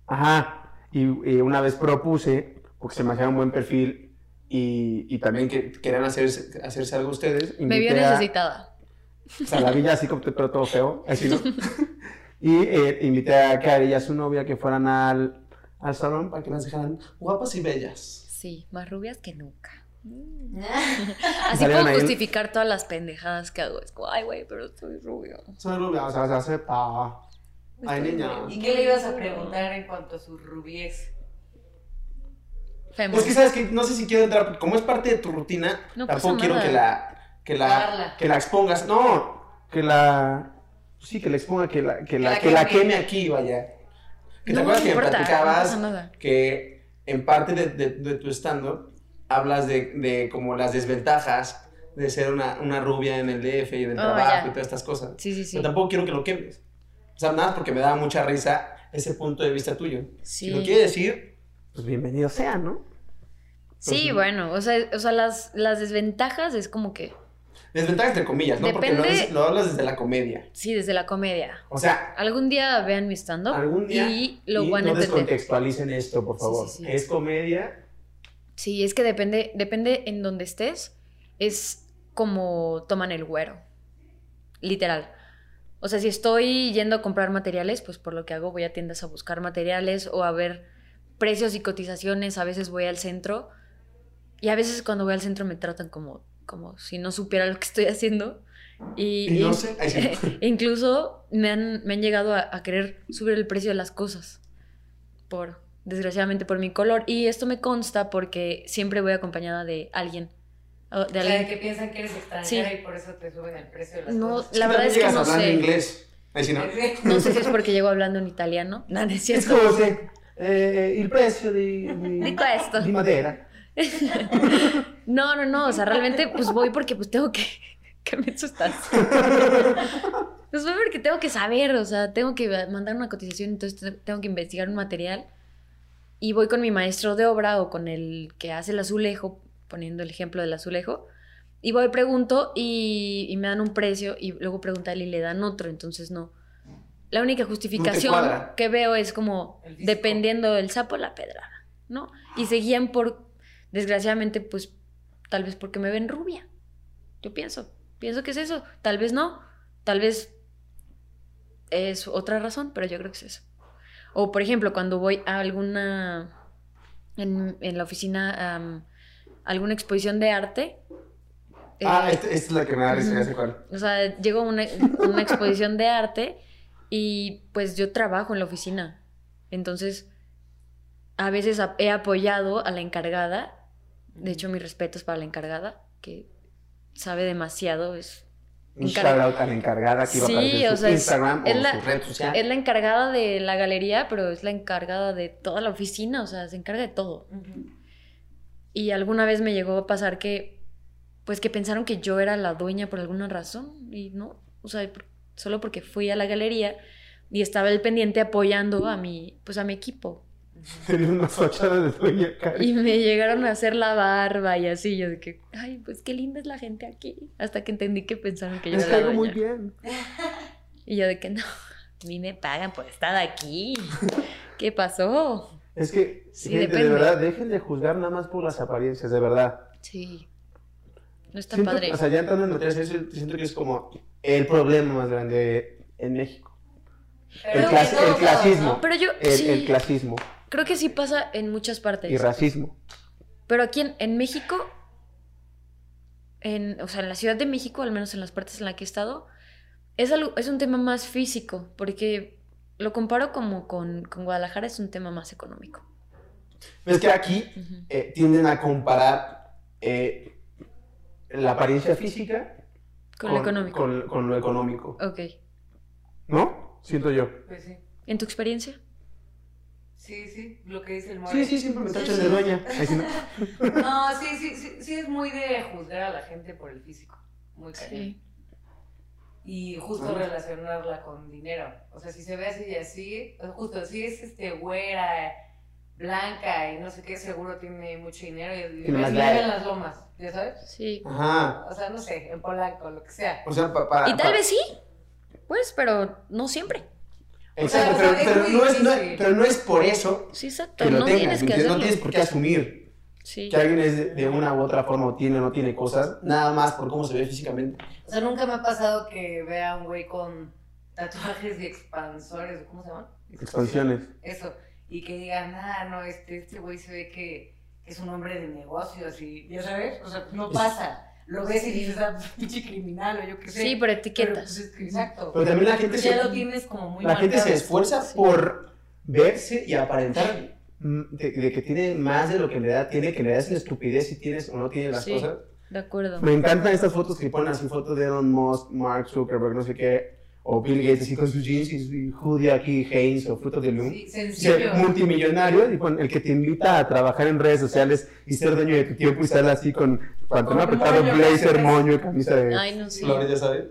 Ajá. Y, y una vez propuse, porque se me hacía un buen perfil y, y también que querían hacerse, hacerse algo ustedes. Me vio necesitada. O sea, la villa así como pero todo feo, así, ¿no? y eh, invité a Cari y a su novia que fueran al, al salón para que las dejaran guapas y bellas. Sí, más rubias que nunca. Mm. Así puedo ahí- justificar todas las pendejadas que hago. Es como, ay, güey, pero soy rubio. Soy rubia, o sea, se acepta. Ay, niña. ¿Y qué le ibas a preguntar en cuanto a su rubiez? Femo. Es que sabes que no sé si quiero entrar, como es parte de tu rutina, No tampoco quiero que la, que la, que la expongas. No, que la, sí, que la exponga, que la, que la, la que la queme. aquí, vaya. Que te acuerdas no que me platicabas que en parte de, de, de tu stand hablas de, de como las desventajas de ser una, una rubia en el DF y en el Oh, trabajo ya. y todas estas cosas. Sí, sí, sí. Pero tampoco quiero que lo quemes. O sea, nada, porque me daba mucha risa ese punto de vista tuyo. Si lo Sí. quiere decir, pues bienvenido sea, ¿no? Sí, bueno, o sea, o sea las, las desventajas es como que, Desventajas entre comillas, ¿no? Porque lo, lo hablas desde la comedia. sí, desde la comedia. O sea, Algún día vean mi stand-up algún día. y lo y van a no entender. descontextualicen esto, por favor. sí, sí. Que es comedia. Sí, es que depende, depende en donde estés, es como toman el güero. Literal. O sea, si estoy yendo a comprar materiales, pues por lo que hago voy a tiendas a buscar materiales o a ver precios y cotizaciones. A veces voy al centro y a veces cuando voy al centro me tratan como, como si no supiera lo que estoy haciendo. Y, Y no y- sé. incluso me han, me han llegado a, a querer subir el precio de las cosas. Por, desgraciadamente, por mi color. Y esto me consta porque siempre voy acompañada de alguien. o De O sea, alguien. que piensan que eres extranjera Sí. y por eso te suben el precio de las No, cosas. la verdad es que no sé. inglés. Sí, ¿no? No sé si es porque llego hablando en italiano. No, no es Es cierto. como se. Eh, di, di, Di questo. di Madera. No, no, no. O sea, realmente pues voy porque pues tengo que... ¿Qué menso estás? Pues voy porque tengo que saber, o sea, tengo que mandar una cotización, entonces te- tengo que investigar un material. Y voy con mi maestro de obra o con el que hace el azulejo, poniendo el ejemplo del azulejo. Y voy, pregunto y, y me dan un precio y luego pregunta él y le dan otro, entonces no. La única justificación que veo es como dependiendo del sapo, la pedrada, ¿no? Y se guían por, desgraciadamente, pues tal vez porque me ven rubia. Yo pienso, pienso que es eso. Tal vez no, tal vez es otra razón, pero yo creo que es eso. O por ejemplo, cuando voy a alguna, en, en la oficina, am, alguna exposición de arte. Ah, eh, esta, es la que me da risa, o sea, llego a una, una exposición de arte y pues yo trabajo en la oficina. Entonces, a veces he apoyado a la encargada. De hecho, mis respetos para la encargada, que sabe demasiado. Es, Un Encar- shout out a la encargada que iba a Sí, aparecer en o su sea, Instagram es o la- su red social. es la encargada de la galería, pero es la encargada de toda la oficina. O sea, se encarga de todo. Ujú. Y alguna vez me llegó a pasar que, pues que pensaron que yo era la dueña por alguna razón y no, o sea, por- solo porque fui a la galería y estaba el pendiente apoyando a mi, pues a mi equipo. Tenía una fachada de doña Cari. Y me llegaron a hacer la barba y así, yo de que, ay, pues qué linda es la gente aquí. Hasta que entendí que pensaron que yo Les era caigo muy bien. Y yo de que no, a mí me pagan por estar aquí. ¿Qué pasó? Es que, Sí, gente, de depende. verdad, dejen de juzgar nada más por las apariencias, de verdad. Sí. No está Siento- padre. O sea, ya entrando en materia, siento que es como el problema más grande en México. Pero El, de clas- el clasismo. ¿no? Pero yo, El, sí. el clasismo. Creo que sí pasa en muchas partes. Y racismo. Pero aquí en, en México, en, o sea, en la Ciudad de México, al menos en las partes en las que he estado, es, algo, es un tema más físico, porque lo comparo como con, con Guadalajara, es un tema más económico. Es que aquí eh, tienden a comparar eh, la apariencia física Con lo económico. con- con lo económico. Ok. ¿No? Siento yo. Pues sí. ¿En tu experiencia? Sí, sí, lo que dice el More. Sí, sí, siempre me tachan sí. de sí no. No, sí, sí, sí, sí es muy de juzgar a la gente por el físico. Muy cañón. Sí. Y justo Ah. relacionarla con dinero. O sea, si se ve así y así, justo si es este güera, blanca y no sé qué, seguro tiene mucho dinero y Tiene más vive en las lomas, ¿ya sabes? Sí. Ajá. O sea, no sé, en polaco, lo que sea. O sea, pa- para. Y tal pa- vez sí, pues, pero no siempre. Exacto, pero, pero no es, no- pero no es por eso Sí, exacto. que lo no tengas. tienes que. No tienes por qué asumir Sí. que alguien es de, de una u otra forma o tiene o no tiene cosas, nada más por cómo se ve físicamente. O sea, nunca me ha pasado que vea a un güey con tatuajes y expansores, ¿cómo se llaman? Expansiones. Eso. Y que digan, ah, no, este, este güey se ve que, que es un hombre de negocios y, ya sabes, o sea, no pasa. Lo ves y dices, ah, pues, pinche criminal o yo qué sé. Sí, por Pero, etiquetas. pues, es que, exacto. Pero también la gente ya se, lo tienes como muy la gente se marcado. esfuerza Sí. por verse y aparentar de, de que tiene más de lo que en realidad tiene, que en realidad es una estupidez si tienes o no tienes las Sí. cosas. De acuerdo. Me encantan estas fotos que ponen así fotos de Elon Musk, Mark Zuckerberg, no sé qué, o Bill Gates así con sus jeans y su hoodie aquí, Heinz o frutos de Loom. Sí, Ser multimillonario, y el que te invita a trabajar en redes sociales y ser dueño de tu tiempo y estar así con pantalón apretado, moño, blazer, moño y camisa de Ay, no sé. flores, ya sabes.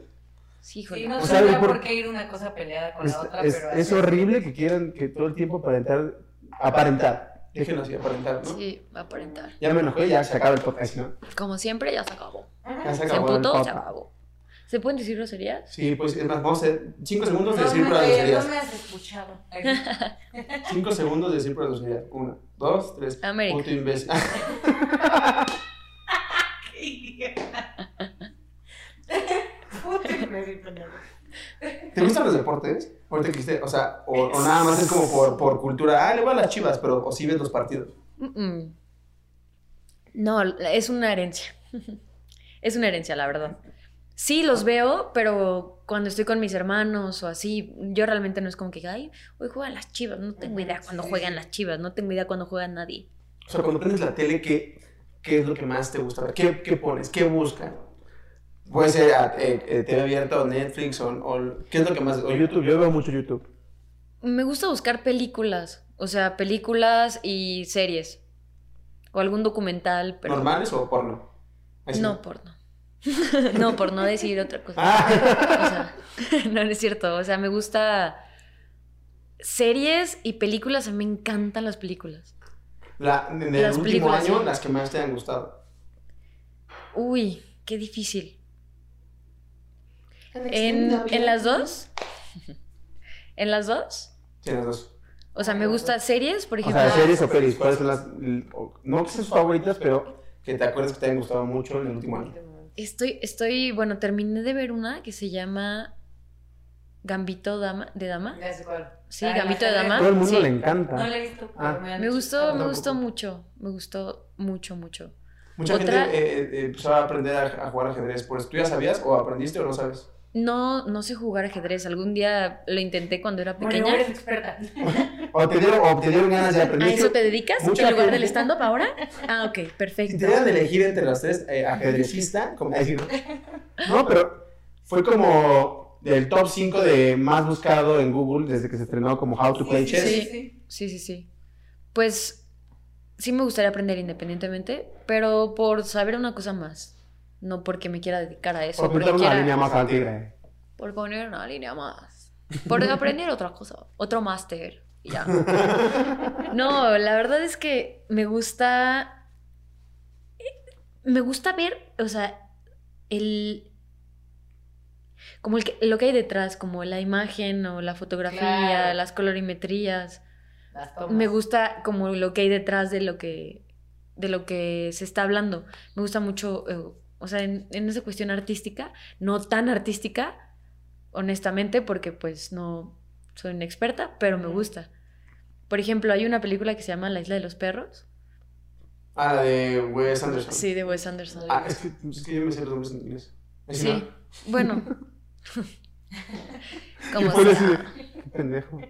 Sí. Sí, no O sea, por- por qué ir una cosa peleada con Es, la otra, es- pero es horrible que quieran que todo el tiempo aparentar, aparentar. Déjenlo así, aparentar, ¿no? Sí, aparentar. Ya me enojé, ya se acaba el podcast, ¿no? Como siempre, ya se acabó. Ajá. Ya se Se acabó el emputó, se acabó. ¿Se pueden decir groserías? Sí, pues es más, vamos a hacer 5 segundos de decir no, para eh, groserías. no me has escuchado. 5 segundos de decir para groserías. 1, 2, 3. América. Puto imbécil. ¿Te gustan los deportes? Ahorita que dijiste, o sea, o, o nada más es como por, por cultura. Ah, le voy a las chivas, pero o sí ves los partidos. No, es una herencia. es una herencia, la verdad. Sí, los veo, pero cuando estoy con mis hermanos o así, yo realmente no es como que, ay, hoy juegan las chivas. No tengo idea cuando Sí, juegan las chivas, no tengo idea cuando juegan nadie. O sea, cuando prendes la tele, ¿qué, qué es lo que más te gusta? ¿Qué, qué pones? ¿Qué buscas? Puede ser ah, eh, eh, TV abierta o Netflix o, o- ¿Qué es lo que más? O YouTube, yo veo mucho YouTube. Me gusta buscar películas, o sea, películas y series. O algún documental, pero... ¿Normales o porno? Ahí sí. No, porno. no, por no decir otra cosa. Ah. O sea, no, no es cierto. O sea, me gusta series y películas. A mí me encantan las películas. La, en el Las último películas, año, sí. las que más te han gustado. Uy, qué difícil. ¿En, en las dos? ¿En las dos? Sí, las dos. O sea, me gusta series, por O ejemplo. sea, series o pelis, ¿cuáles son las. No que sean sus favoritas, pero que te acuerdas que te hayan gustado mucho en el último año? Estoy, estoy, bueno, terminé de ver una que se llama Gambito Dama, de Dama. Ya sé cuál. Sí, Ah, Gambito de. Dama. Todo el mundo Sí. le encanta. No la he visto. Ah. me gustó, me gustó mucho. Me gustó mucho, mucho. Mucha Otra- gente eh, eh, empezó a aprender a, a jugar ajedrez. Por eso, ¿tú ya sabías o aprendiste o no sabes? No, no sé jugar ajedrez. Algún día lo intenté cuando era Bueno, pequeña. eres experta. O te dieron, o te dieron ganas de ¿A aprender. eso te dedicas? Mucha ¿En lugar gente- del stand-up ahora? Ah, ok, Si perfecto. te dieran de elegir entre las tres, eh, ajedrecista, como decir. No, pero fue como del top 5 de más buscado en Google desde que se estrenó como How to Play Chess. sí, Sí. sí. Sí, sí, sí. Pues sí me gustaría aprender independientemente, pero por saber una cosa más. No porque me quiera dedicar a eso. Por porque pintar una línea más al tigre. Por poner una línea más. Por aprender otra cosa. Otro máster. Y ya. No, la verdad es que me gusta. Me gusta ver, o sea, el. Como el que- lo que hay detrás, como la imagen o la fotografía, Claro. las colorimetrías. Las tomas. Me gusta como lo que hay detrás de lo que. de lo que se está hablando. Me gusta mucho. eh, o sea, en, en esa cuestión artística, no tan artística, honestamente, porque pues no soy una experta, pero me gusta. Por ejemplo, hay una película que se llama La Isla de los Perros. Ah, la de Wes Anderson. Sí, de Wes Anderson. Ah, es que, es que yo me sé los nombres en inglés. ¿Es Sí, no? bueno. Como sea. pendejo.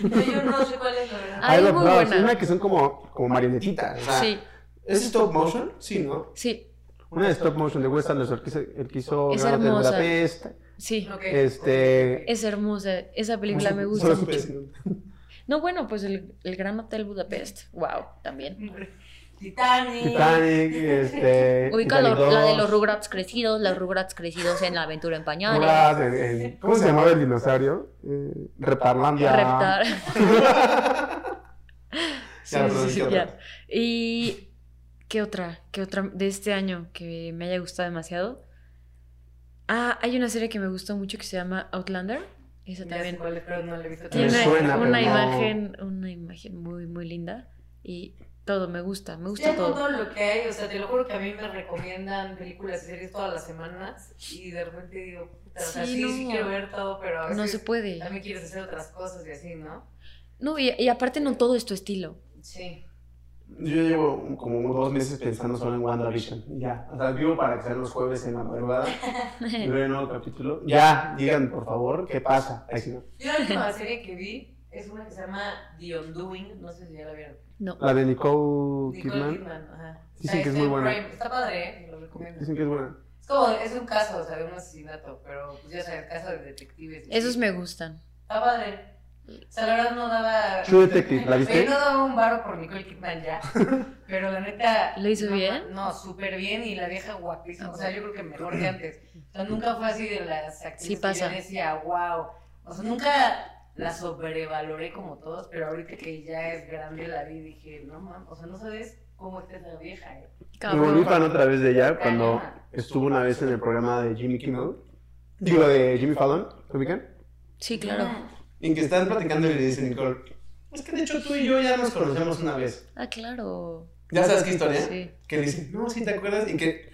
No, yo no sé cuál es la verdad. Muy buena. es una que son como, como marionetitas. O sea, Sí, ¿Es stop motion? Sí, ¿no? sí, Una de stop motion de Wes Anderson, el que hizo, el que hizo Es hermosa. Budapest. sí. Este- Es hermosa. Esa película me gusta mucho. No, bueno, pues el, el Gran Hotel Budapest. Wow, también. Titanic. Titanic, este. Ubica Titanic lo- la de 2, los Rugrats crecidos, los Rugrats crecidos en la aventura en pañales. Rugrats, en- en- ¿Cómo se llamaba el dinosaurio? Eh, Reptarlandia. Reptar. Sí, sí, sí. Y ¿qué otra? ¿Qué otra de este año que me haya gustado demasiado? Ah, hay una serie que me gustó mucho que se llama Outlander. Esa Ya también cuál es, pero no la he visto tiene suena, una pero no. imagen, una imagen muy muy linda y todo me gusta, me gusta Ya todo. todo lo que hay, o sea, te lo juro que a mí me recomiendan películas y series todas las semanas y de repente digo, puta, o sea, Sí, sí, no. sí quiero ver todo, pero a No veces se puede. también quieres hacer otras cosas y así, ¿no? No, y, y aparte no todo es tu estilo. Sí. Yo llevo como dos meses pensando solo en WandaVision. Ya. O sea, vivo para que sean los jueves en la madrugada. Y ver el nuevo capítulo. Ya, digan, por favor, ¿qué pasa? Ahí sí no. Yo la última serie que vi es una que se llama The Undoing, no sé si ya la vieron. No. La de Nicole Nicole Kidman. Kidman, ajá. Dicen Está- que es muy en buena. Prime. Está padre, ¿eh? Lo recomiendo. Dicen que es buena. Es como, es un caso, o sea, de un asesinato, pero pues ya sabes, caso de detectives. Esos me gustan. Está padre. O sea, la verdad no daba... True Detective, ¿la viste? No daba un varo por Nicole Kidman ya. Pero la neta. ¿Lo hizo no, bien? No, súper bien y la vieja guapísima. O sea, yo creo que mejor que antes. O sea, nunca fue así de las actrices Sí pasa. que yo decía, wow. O sea, nunca la sobrevaloré como todos, pero ahorita que ya es grande la vi dije, no mames, o sea, no sabes cómo está esa vieja, eh. Me volví fan otra vez de ella cuando estuvo una vez en el programa de Jimmy Kimmel. Digo, de Jimmy Fallon. ¿Lo ubican? Sí, claro. En que están platicando y le dicen Nicole. Es que de hecho tú y yo ya nos conocemos una vez. Ah, claro. ¿Ya sabes qué historia? Sí. Que le dicen, no, sí, ¿te acuerdas? Y que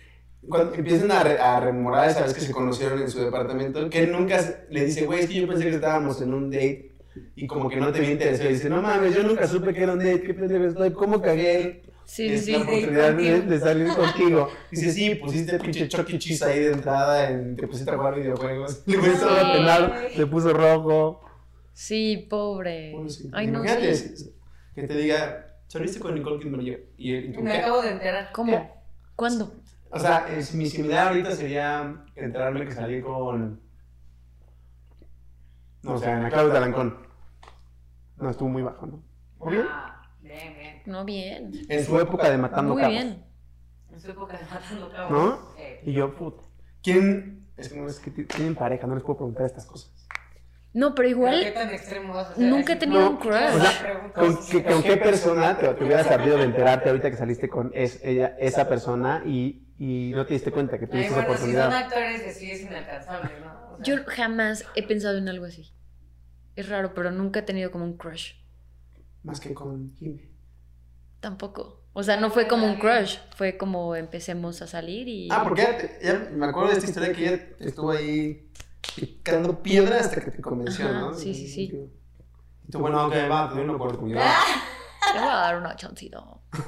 cuando empiezan a, re- a rememorar esa vez que se conocieron en su departamento, que él nunca le dice, güey, es que yo pensé que estábamos en un date y como que no te había interesado. Y dice, no mames, yo nunca supe que era un date, qué pendejo estoy, ¿cómo cagué? Sí, es sí, la oportunidad de, de salir contigo. Dice, sí, pusiste pinche Chuck E. Cheese ahí de entrada, en- te pusiste a jugar videojuegos. Le empezó a pelar, se puso rojo. Sí, pobre. Bueno, sí. Ay, no sé. que te diga, saliste con Nicole Kidman y, y, y Me ¿qué? acabo de enterar. ¿Cómo? ¿Cuándo? O sea, es, mi similar ahorita sería enterarme que salí con. No, o sea, en la Claudia de Alancón. No, estuvo muy bajo, ¿no? ¿Muy bien? Ah, bien, bien. No, bien. En su época de Matando Muy Cabos. bien. En su época de matando cabos. ¿No? Eh, Y yo, puta. ¿Quién? Es que no, es que tienen pareja, no les puedo preguntar estas cosas. No, pero ¿pero ¿Qué igual tan extremo vas a hacer? nunca he tenido No, un o crush. sea, ¿Con qué, con qué persona te, te hubieras ardido de enterarte ahorita que saliste con es, ella, esa persona y, y no te diste cuenta que Ay, tuviste esa bueno, si son oportunidad? actores así es inalcanzable, ¿no? O sea, Yo jamás he pensado en algo así. Es raro, pero nunca he tenido como un crush. Más que con Jimmy. Tampoco. O sea, no fue como un crush. Fue como empecemos a salir y. Ah, porque ella- me acuerdo de esta historia que ella estuvo ahí picando piedra hasta que te convenció, Ajá, ¿no? sí, sí, sí. Y tú, bueno, ok, va, te doy una oportunidad. Te voy a dar una chancita.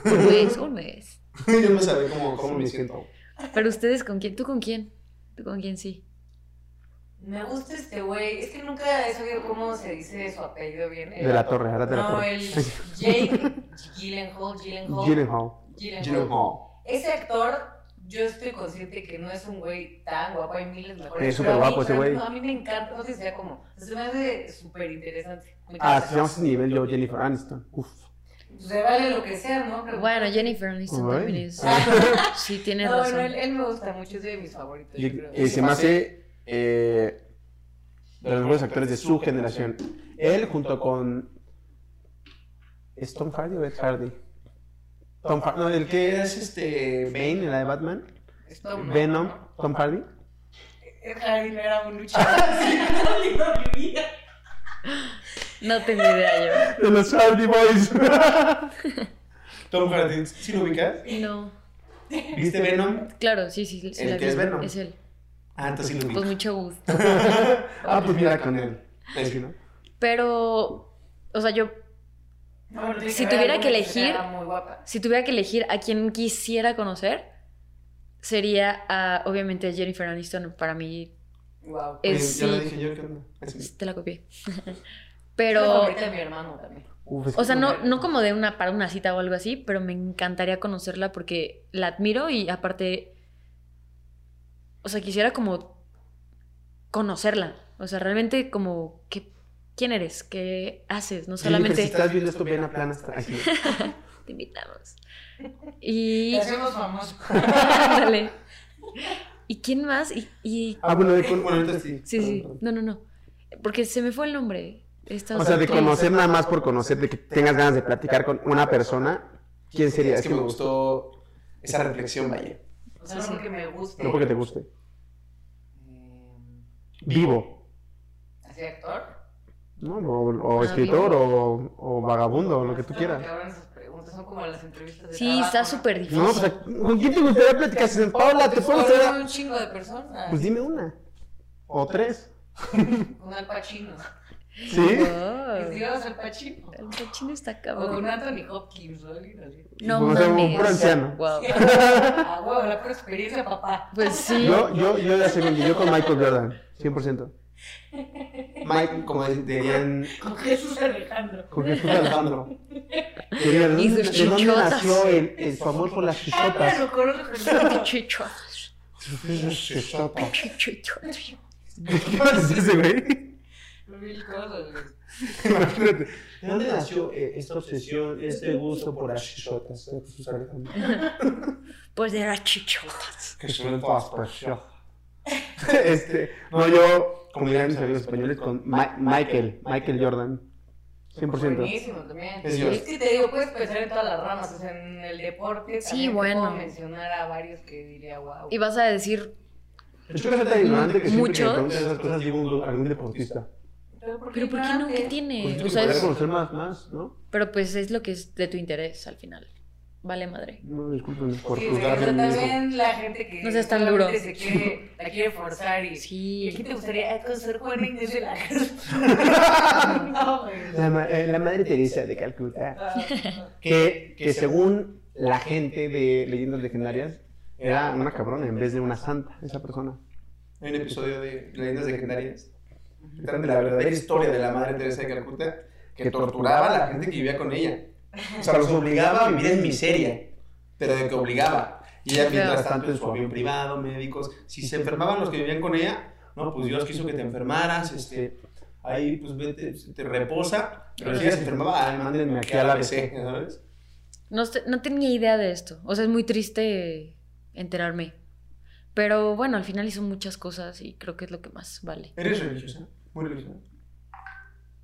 Un mes, un mes. Yo no sabía cómo, cómo me siento. Pero ustedes con quién? ¿Tú con quién? ¿Tú con quién sí? Me gusta este güey. Es que nunca he sabido cómo se dice su apellido bien. De la torre, ahora de la No, torre. el Jake Gyllenhaal. Gyllenhaal. Gyllenhaal. Gyllenhaal. Gyllenhaal. Ese actor, yo estoy consciente que no es un güey tan guapo. Hay miles mejores. Es súper pero a mí- guapo ese güey. no, a mí me encanta. No sé si sea como. Se me hace súper interesante. Ah, si llama ese nivel yo, Jennifer Aniston. Uf. Se vale lo que sea, ¿no? Pero- Bueno, Jennifer Aniston también es. Sí, tienes No, bueno, él, razón. él me gusta mucho. Es de mis favoritos. yo Y, creo. y se me hace eh, de los mejores actores de su generación. Él junto con... ¿Es Tom Hardy o Ed Hardy? Tom Hardy. No, el que es este Bane en la de Batman. Es Tom, ¿no? Venom. Tom Hardy. Ed Hardy no era un luchador. Sí, no, no, mi vida. No tengo idea De los Hardy Boys. Tom Hardy, ¿sí lo ubicas? yo. No. ¿Viste Venom? Claro, sí, sí. sí ¿El que vi. es Venom? Es él. Ah, entonces sí lo Pues ubicas. mucho gusto. ah, pues mira con él. ¿no? Pero, o sea, yo No, Si tuviera que elegir- muy guapa. Si tuviera que elegir a quien quisiera conocer, sería a, obviamente, Jennifer Aniston. Para mí, Wow. Oye, sí. Ya lo dije yo. Así. te la copié. Pero, favorita de mi hermano también. Uf, es o sea, que- no, no como de una para una cita o algo así, pero me encantaría conocerla porque la admiro y aparte, o sea, quisiera como conocerla. O sea, realmente como, ¿qué, ¿quién eres? ¿Qué haces? No solamente Si estás viendo esto, ven a plan hasta aquí. te invitamos. Y... Te hacemos famosos. Ándale. ¿Y quién más? Y, y- Ah, bueno, de con- bueno, ahorita sí. Sí, sí. No, no, no. Porque se me fue el nombre. O sea, de conocer nada más por conocer, de que tengas ganas de platicar con una persona, ¿quién sería? Es que me gustó esa reflexión, vaya. O sea, no porque me guste. No porque te guste. Vivo. ¿Así actor? ¿No? O, o Ah, escritor o, o vagabundo, o lo que tú quieras. cabrón son como las entrevistas de Sí, trabajo, está ¿no? súper difícil. No, pues, ¿con quién te gustaría platicar? Si Paula, ¿te puedo Pues, hacer? un chingo de personas. Pues dime una. O tres. Con Al Pacino. ¿Sí? Oh, Dios, Al Pacino. el cochino está O con cabrón. Anthony Hopkins. No Como sea un mames. puro anciano. Wow. Ah, huevo, la pura experiencia, papá. Pues sí. Yo, yo, yo ya sé con yo con Michael Jordan, 100%. Mike, como dirían, Con Jesús Alejandro. Con Jesús Alejandro. ¿de Y dónde, sus de dónde nació el, el su amor por las Ah, chichotas? pero- Chichotas. Chichotas. Chichotas. ¿Qué ese güey? Mil cosas, güey. Imagínate. ¿De dónde nació eh, esta obsesión, este gusto por las chichotas? de Jesús Alejandro? Pues de las chichotas. Que son todas preciosas. Este, no, yo, como dirán mis amigos españoles, con Ma- Michael, Michael Jordan. 100%. Buenísimo también. Es Es, Dios. que te digo, puedes pensar en todas las ramas. O sea, en el deporte. Sí, bueno. Puedo mencionar a varios que diría, wow. Y vas a decir, Es que tan ignorante que siempre que me Muchos. preguntan esas cosas digo un- algún deportista. Pero ¿por pero ¿por qué no? ¿Qué tiene? tienes O que sea, poder es- conocer más, más, ¿no? pero pues es lo que es de tu interés al final. Vale madre. No, disculpen por Sí, juzgar pero también la gente que No seas tan duro. se quiere, la quiere forzar y, Sí. y aquí te gustaría conocer Juan Inés de la casa. no. La, eh, la madre Teresa de Calcuta. Ah, Que, que según la gente de leyendas legendarias, era una cabrona en vez de una santa, esa persona. hay un episodio de Leyendas Legendarias que de la verdadera historia de la Madre Teresa de Calcuta que torturaba a la gente que vivía con ella. O sea, los obligaba a vivir en miseria, pero de que obligaba. Y ella, mientras tanto, en su avión privado, médicos, si se enfermaban los que vivían con ella, no, pues Dios quiso que te enfermaras, este, ahí pues vete, te reposa, pero si ella se enfermaba, ay, mándenme aquí a la ABC, ¿sabes? No, no tenía idea de esto. O sea, es muy triste enterarme. Pero bueno, al final hizo muchas cosas y creo que es lo que más vale. ¿Eres religiosa? Muy religiosa.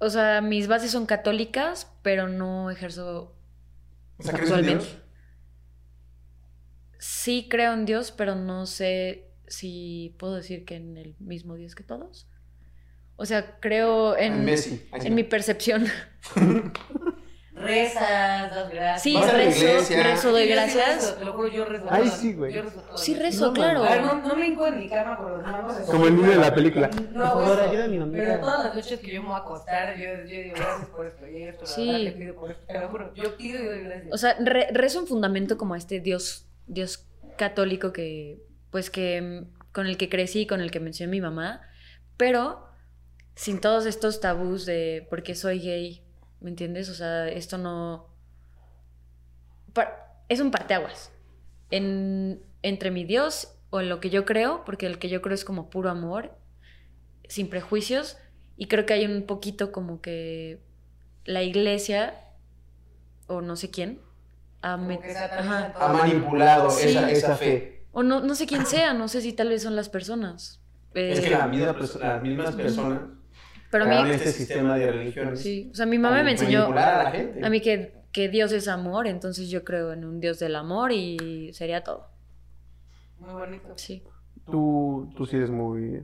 O sea, mis bases son católicas, pero no ejerzo. O sea, ¿crees en Actualmente. Dios? Sí creo en Dios, pero no sé si puedo decir que en el mismo Dios que todos. O sea, creo en, En Messi. En mi percepción. Rezas, das gracias. Sí, la rezo, iglesia. rezo, doy gracias. Te lo juro, yo rezo. Ay, sí, güey. yo rezo todas Sí rezo, No, claro. A ver, no, no me hinco en mi cama por los manos. Como el niño de la película. No, Por favor, ayuda a mi. Pero todas las noches que yo me voy a acostar, yo, yo digo gracias por esto y esto, la Sí. verdad te pido por esto. Te lo juro, yo pido y doy gracias. O sea, re- rezo en fundamento como a este Dios, Dios católico que, pues que, mm, con el que crecí y con el que mencionó mi mamá, pero sin todos estos tabús de por qué soy gay, ¿me entiendes? O sea, esto no... es un parteaguas en, entre mi Dios o en lo que yo creo, porque el que yo creo es como puro amor, sin prejuicios, y creo que hay un poquito como que la iglesia, o no sé quién, ha manipulado Sí. esa, esa fe. O no, no sé quién sea, no sé si tal vez son las personas. Es Eh, que la misma perso- las mismas personas pero a mí, este sistema de religiones. sí, o sea, mi mamá me enseñó a la gente. a mí que, que Dios es amor, entonces yo creo en un Dios del amor y sería todo. Muy bonito. Sí. Tú, tú sí eres muy...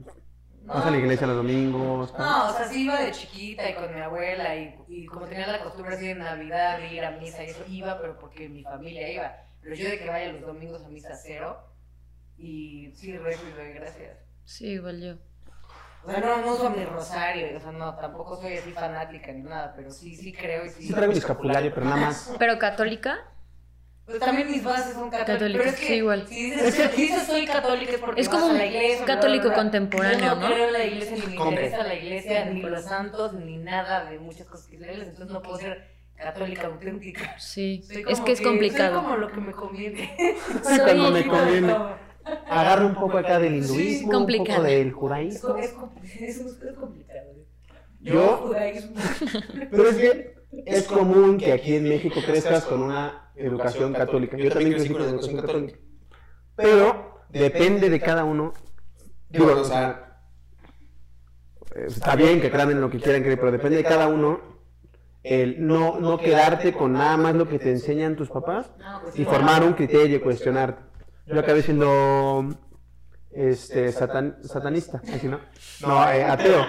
Vas a la iglesia los domingos. No, o sea, sí iba de chiquita y con mi abuela y, y como tenía la costumbre así en Navidad de ir a misa y eso, iba, pero porque mi familia iba. Pero yo de que vaya los domingos a misa cero y sí rezo y doy gracias. Sí, igual yo. O sea, no, no uso mi rosario, o sea, no, tampoco soy así fanática ni nada, pero sí, sí creo y sí. Sí traigo mi escapulario, pero nada más. Pero católica, Pues también mis bases son católicas. Católicas, pero es que, sí, igual. Si dices, si dices soy católica es porque Es vas como a un la iglesia. católico bla, bla, bla. contemporáneo, Yo ¿no? no creo en la iglesia, ni me interesa la iglesia, ni los santos, ni nada de muchas cosas que entonces no puedo ser católica auténtica. sí. Es que es complicado. Soy como lo que me conviene. Soy- Cuando me conviene. Agarro un poco acá del hinduismo, Sí, un poco del judaísmo. es, es, es complicado. Yo- judaísmo. Pero es que es común que aquí en México crezcas con una educación católica. Yo también crecí con educación católica. Pero depende de cada uno. Digo, o sea, eh, está bien que crean en lo que quieran creer, pero depende de cada uno el no, no quedarte con nada más lo que te enseñan tus papás pues y formar un criterio y cuestionarte. Yo acabé siendo este satan- satanista, así no, no eh, ateo.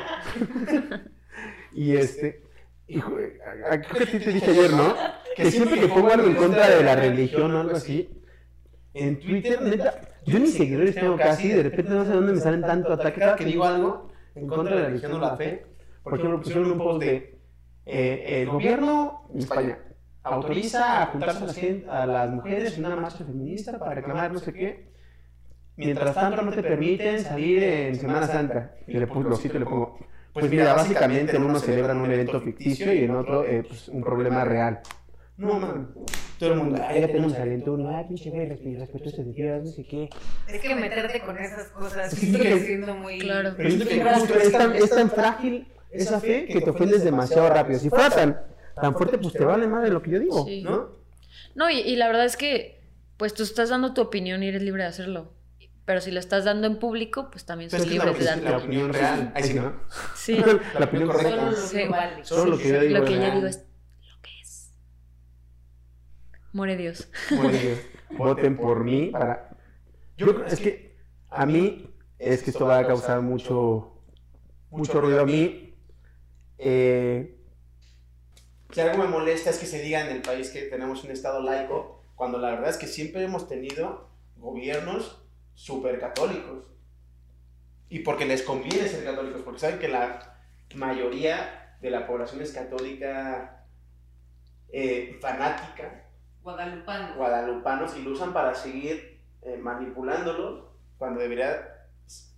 y este, hijo, eh, creo que te dije ayer, ¿no? Que siempre que pongo algo en contra de la religión o algo así, en Twitter, neta, yo ni seguidores tengo casi, de repente no sé dónde me salen tanto ataque. Cada que digo algo en contra de la religión o la fe, por ejemplo, pusieron un post de eh, el gobierno en España autoriza a juntarse a las, gen- a las mujeres en una marcha feminista para reclamar no sé qué. Mientras tanto no te permiten salir en Semana Santa. Y le puse, lo cito y le pongo, pues mira, básicamente en uno celebran un evento ficticio y en otro eh, pues, un problema real. No, man. Todo el mundo, ay, ya tenemos talento. No, ay, pinche güey, resp- respetuoso de Dios, no sé qué. Es que meterte con esas cosas Sí, sigue que- siendo muy. Claro. Pero siento que es tan, es tan frágil esa fe que te ofendes demasiado rápido. Si fuera tan, tan fuerte, pues te vale madre lo que yo digo, Sí. ¿no? No, y, y la verdad es que, pues tú estás dando tu opinión y eres libre de hacerlo. Pero si lo estás dando en público, pues también Pero sos libre de la, la darlo. opinión real. Ahí sí, ¿no? Sí, La opinión Solo correcta. lo Sí. que vale. Solo lo que yo digo. lo que yo digo es lo que es. More Dios. Muy bien. Voten por mí para. Yo creo es que a mí es que esto va a causar mucho mucho ruido a mí. Eh, Si algo me molesta es que se diga en el país que tenemos un estado laico, cuando la verdad es que siempre hemos tenido gobiernos súper católicos. Y porque les conviene ser católicos, porque saben que la mayoría de la población es católica eh, fanática, Guadalupano. guadalupanos, y lo usan para seguir eh, manipulándolos, cuando debería,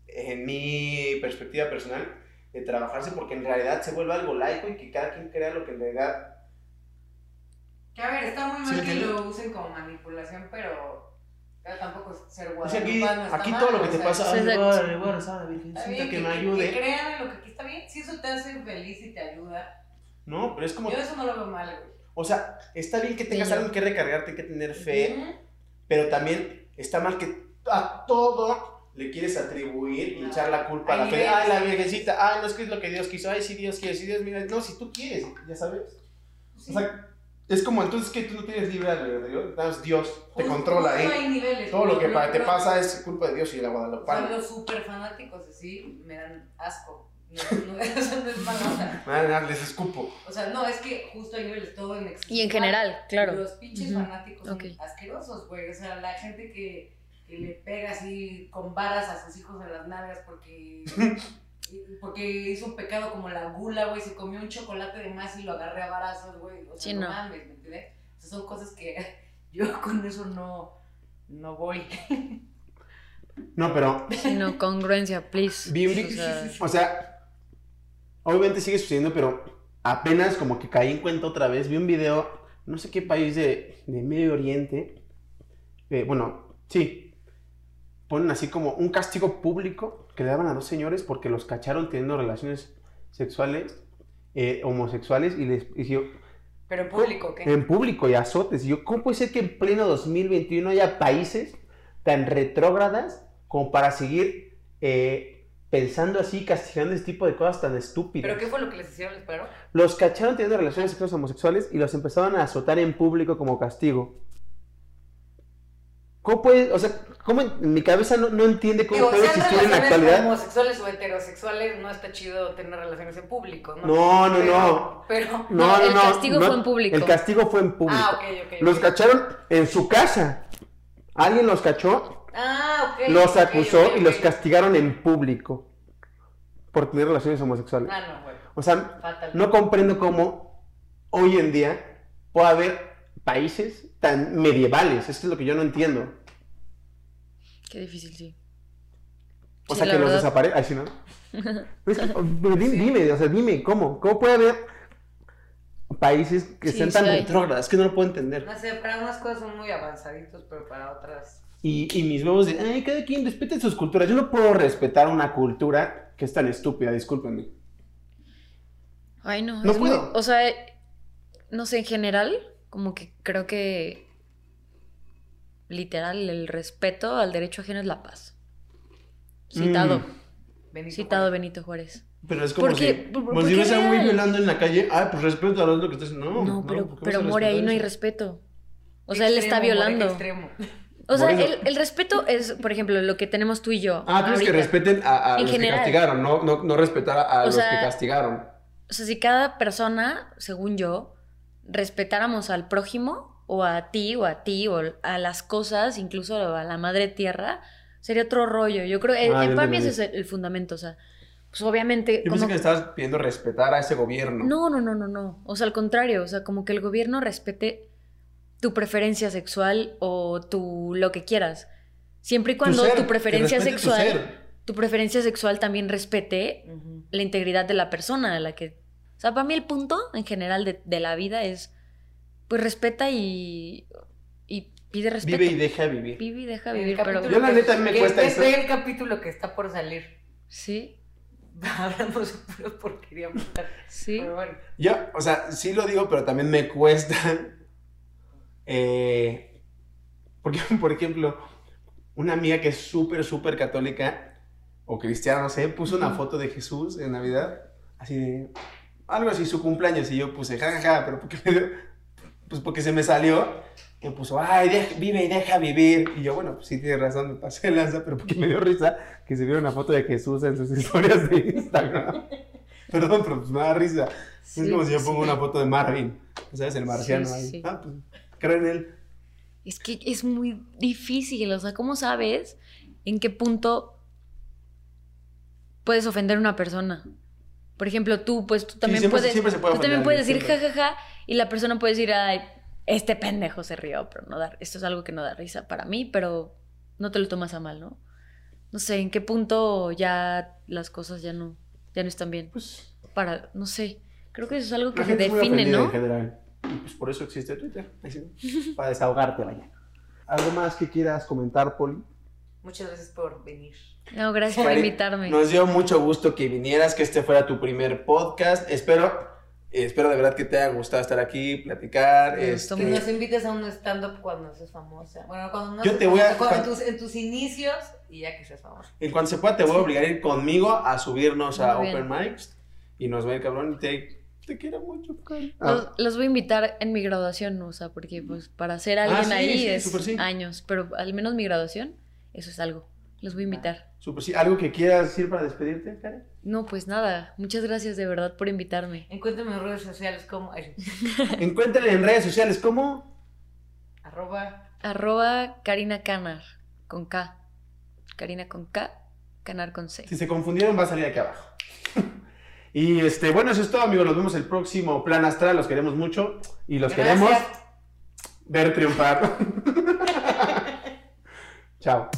en mi perspectiva personal, de trabajarse porque en realidad se vuelve algo laico y que cada quien crea lo que en realidad Que a ver, está muy ¿Sí mal me que lo usen como manipulación, pero pero tampoco es ser O sea, aquí, mal, todo lo que te sea, pasa, Sí, ay, exacto. voy voy a rezar a la Está Virgencita que que, me ayude. que crean en lo que aquí está bien. Si eso te hace feliz y te ayuda. No, pero es como, Yo eso no lo veo mal, güey. o sea, está bien que tengas Sí. algo en que recargarte, que tener fe, Ujú. pero también está mal que a todo le quieres atribuir y No. echar la culpa a la fe. Ay, la Virgencita, ay, no es que es lo que Dios quiso, ay, sí, Dios quiere, sí, Dios, mira, no, si tú quieres, ya sabes. Sí. O sea, es como entonces que tú no tienes libre albedrío, Dios te Justo- controla justo ahí. hay niveles, Todo lo que pa- te pasa es culpa de Dios y de la Guadalupana. los súper fanáticos así me dan asco. No, no, eso no es mala onda. Ah, les escupo. O sea, no, es que justo hay niveles, todo en exceso. Y en general, claro. Los pinches Ujú, fanáticos son ok. asquerosos, güey. O sea, la gente que, que le pega así con varas a sus hijos en las nalgas porque, porque hizo un pecado como la gula, güey. Se comió un chocolate de más y lo agarré a varazos, güey. O sea, Sí, no, no. mames, ¿me entiendes? O sea, son cosas que yo con eso no, no voy. no, pero Sí, no, congruencia, please. Vi un- O sea, O sea, obviamente sigue sucediendo, pero apenas como que caí en cuenta otra vez. Vi un video, no sé qué país de, de Medio Oriente. eh, bueno, sí. Ponen así como un castigo público que le daban a dos señores porque los cacharon teniendo relaciones sexuales, eh, homosexuales, y les y yo, Pero en público, ¿qué? en público y azotes. Y yo, ¿cómo puede ser que en pleno 2021 haya países tan retrógradas como para seguir eh, pensando así, castigando este tipo de cosas tan estúpidas? ¿Pero qué fue lo que les hicieron, les paro? Los cacharon teniendo relaciones sexuales homosexuales y los empezaron a azotar en público como castigo. ¿Cómo puede, o sea, cómo en mi cabeza no, no entiende cómo Digo, puede existir en la actualidad? homosexuales o heterosexuales, no está chido tener relaciones en público, ¿no? No, no, Pero- no. Pero... No, no, el no, castigo no, fue en público. El castigo fue en público. Ah, ok, ok. Los cacharon en su casa. Alguien los cachó Ah, ok. los acusó y los castigaron en público. por tener relaciones homosexuales. Ah, no, bueno. O sea, Fatal. no comprendo cómo hoy en día puede haber países tan medievales. Esto es lo que yo no entiendo. Qué difícil, sí. O Sí, sea, que los desaparece. Ay, sí, ¿no? Es que, oh, pero dime, dime, o sea, dime, ¿cómo? ¿Cómo puede haber países que Sí, estén sí tan retrógradas? Es que no lo puedo entender. No sé, para unas cosas son muy avanzaditos, pero para otras. Y, y mis huevos de, ay, cada quien respete sus culturas. Yo no puedo respetar una cultura que es tan estúpida, discúlpenme. Ay, no. No es muy- puedo. o sea, eh, no sé, en general, como que creo que literal el respeto al derecho ajeno es la paz. Citado, Mm. Benito citado Juárez. Benito Juárez. Pero es como ¿Por si, como si ves a un güey violando en la calle. Ah, pues respeto a lo que estás No, No, pero, ¿por qué pero More, ahí no hay respeto. O sea, él está violando. extremo. O sea, el, el respeto es, por ejemplo, lo que tenemos tú y yo. Ah, tú es que respeten a, los general. que castigaron, no, no, no respetar a, a O los sea, que castigaron. O sea, si cada persona, según yo, respetáramos al prójimo, o a ti, o a ti, o a las cosas, incluso a la madre tierra, sería otro rollo. Yo creo, eh, Ah, ya para mí ese es el, el fundamento. O sea, pues obviamente. Yo pensé como- que le estabas pidiendo respetar a ese gobierno. No, no, no, no, no. O sea, al contrario, o sea, como que el gobierno respete tu preferencia sexual o tu lo que quieras. Siempre y cuando ser, tu que preferencia tu sexual, ser. tu preferencia sexual también respete Ujú. la integridad de la persona, de la que... O sea, para mí el punto en general de, de la vida es, pues respeta y, y pide respeto. Vive y deja vivir. Vive y deja vivir, pero... Yo la neta a mí me cuesta eso. ve el capítulo que está por salir. Sí, Hablamos de porquería. sí. Pero bueno. Yo, o sea, sí lo digo, pero también me cuesta. eh, porque, por ejemplo, una amiga que es súper, súper católica o cristiana, no sé, puso una foto de Jesús en Navidad, así de. Algo así, su cumpleaños, y yo puse jajaja, pero porque me dio- Pues porque se me salió, que puso, ay, deja- vive y deja vivir. Y yo, bueno, pues sí tiene razón, me pasé de lanza, pero porque me dio risa que se viera una foto de Jesús en sus historias de Instagram. Perdón, pero pues me da risa. Sí, es como si yo sí. pongo una foto de Marvin, ¿sabes? El marciano Sí, ahí. Ah, pues, creo en él. Es que es muy difícil, o sea, ¿cómo sabes en qué punto puedes ofender a una persona? Por ejemplo, tú, pues tú también siempre- puedes, siempre se puede tú también puedes decir alguien, siempre. jajaja y la persona puede decir, ay, este pendejo se rió, pero no da, esto es algo que no da risa para mí, pero no te lo tomas a mal, ¿no? No sé, ¿en qué punto ya las cosas ya no, ya no están bien? Pues Para, no sé, creo que eso es algo que se define, ¿no? en general. Y pues por eso existe Twitter. Para desahogarte, vaya. ¿Algo más que quieras comentar, Poli? Muchas gracias por venir. No, gracias por invitarme. Nos dio mucho gusto que vinieras, que este fuera tu primer podcast. Espero, eh, espero de verdad que te haya gustado estar aquí, platicar. Me este, Que nos invites a un stand-up cuando seas famosa. Bueno, cuando no Yo seas te voy a- en, tus, en tus inicios y ya que seas famosa. En cuanto se pueda, te voy a obligar a ir conmigo a subirnos a Muy bien. Open Mics. Y nos va a ir cabrón. Y te, te quiero mucho, Cari. Los, los voy a invitar en mi graduación, o sea, porque pues para ser Ah, alguien sí, ahí sí, es sí. años, pero al menos mi graduación, eso es algo. Los voy a invitar. Super, sí, ¿Algo que quieras decir para despedirte, Karen? No, pues nada, muchas gracias de verdad por invitarme. Encuéntrame en redes sociales como ay, Encuéntrale en redes sociales como arroba Arroba Karina Canar, con K. Karina con K, Canar con C. Si se confundieron, va a salir aquí abajo. y este, bueno, eso es todo, amigos. Nos vemos el próximo Plan Astral. Los queremos mucho y los Gracias. queremos ver triunfar. Tchau.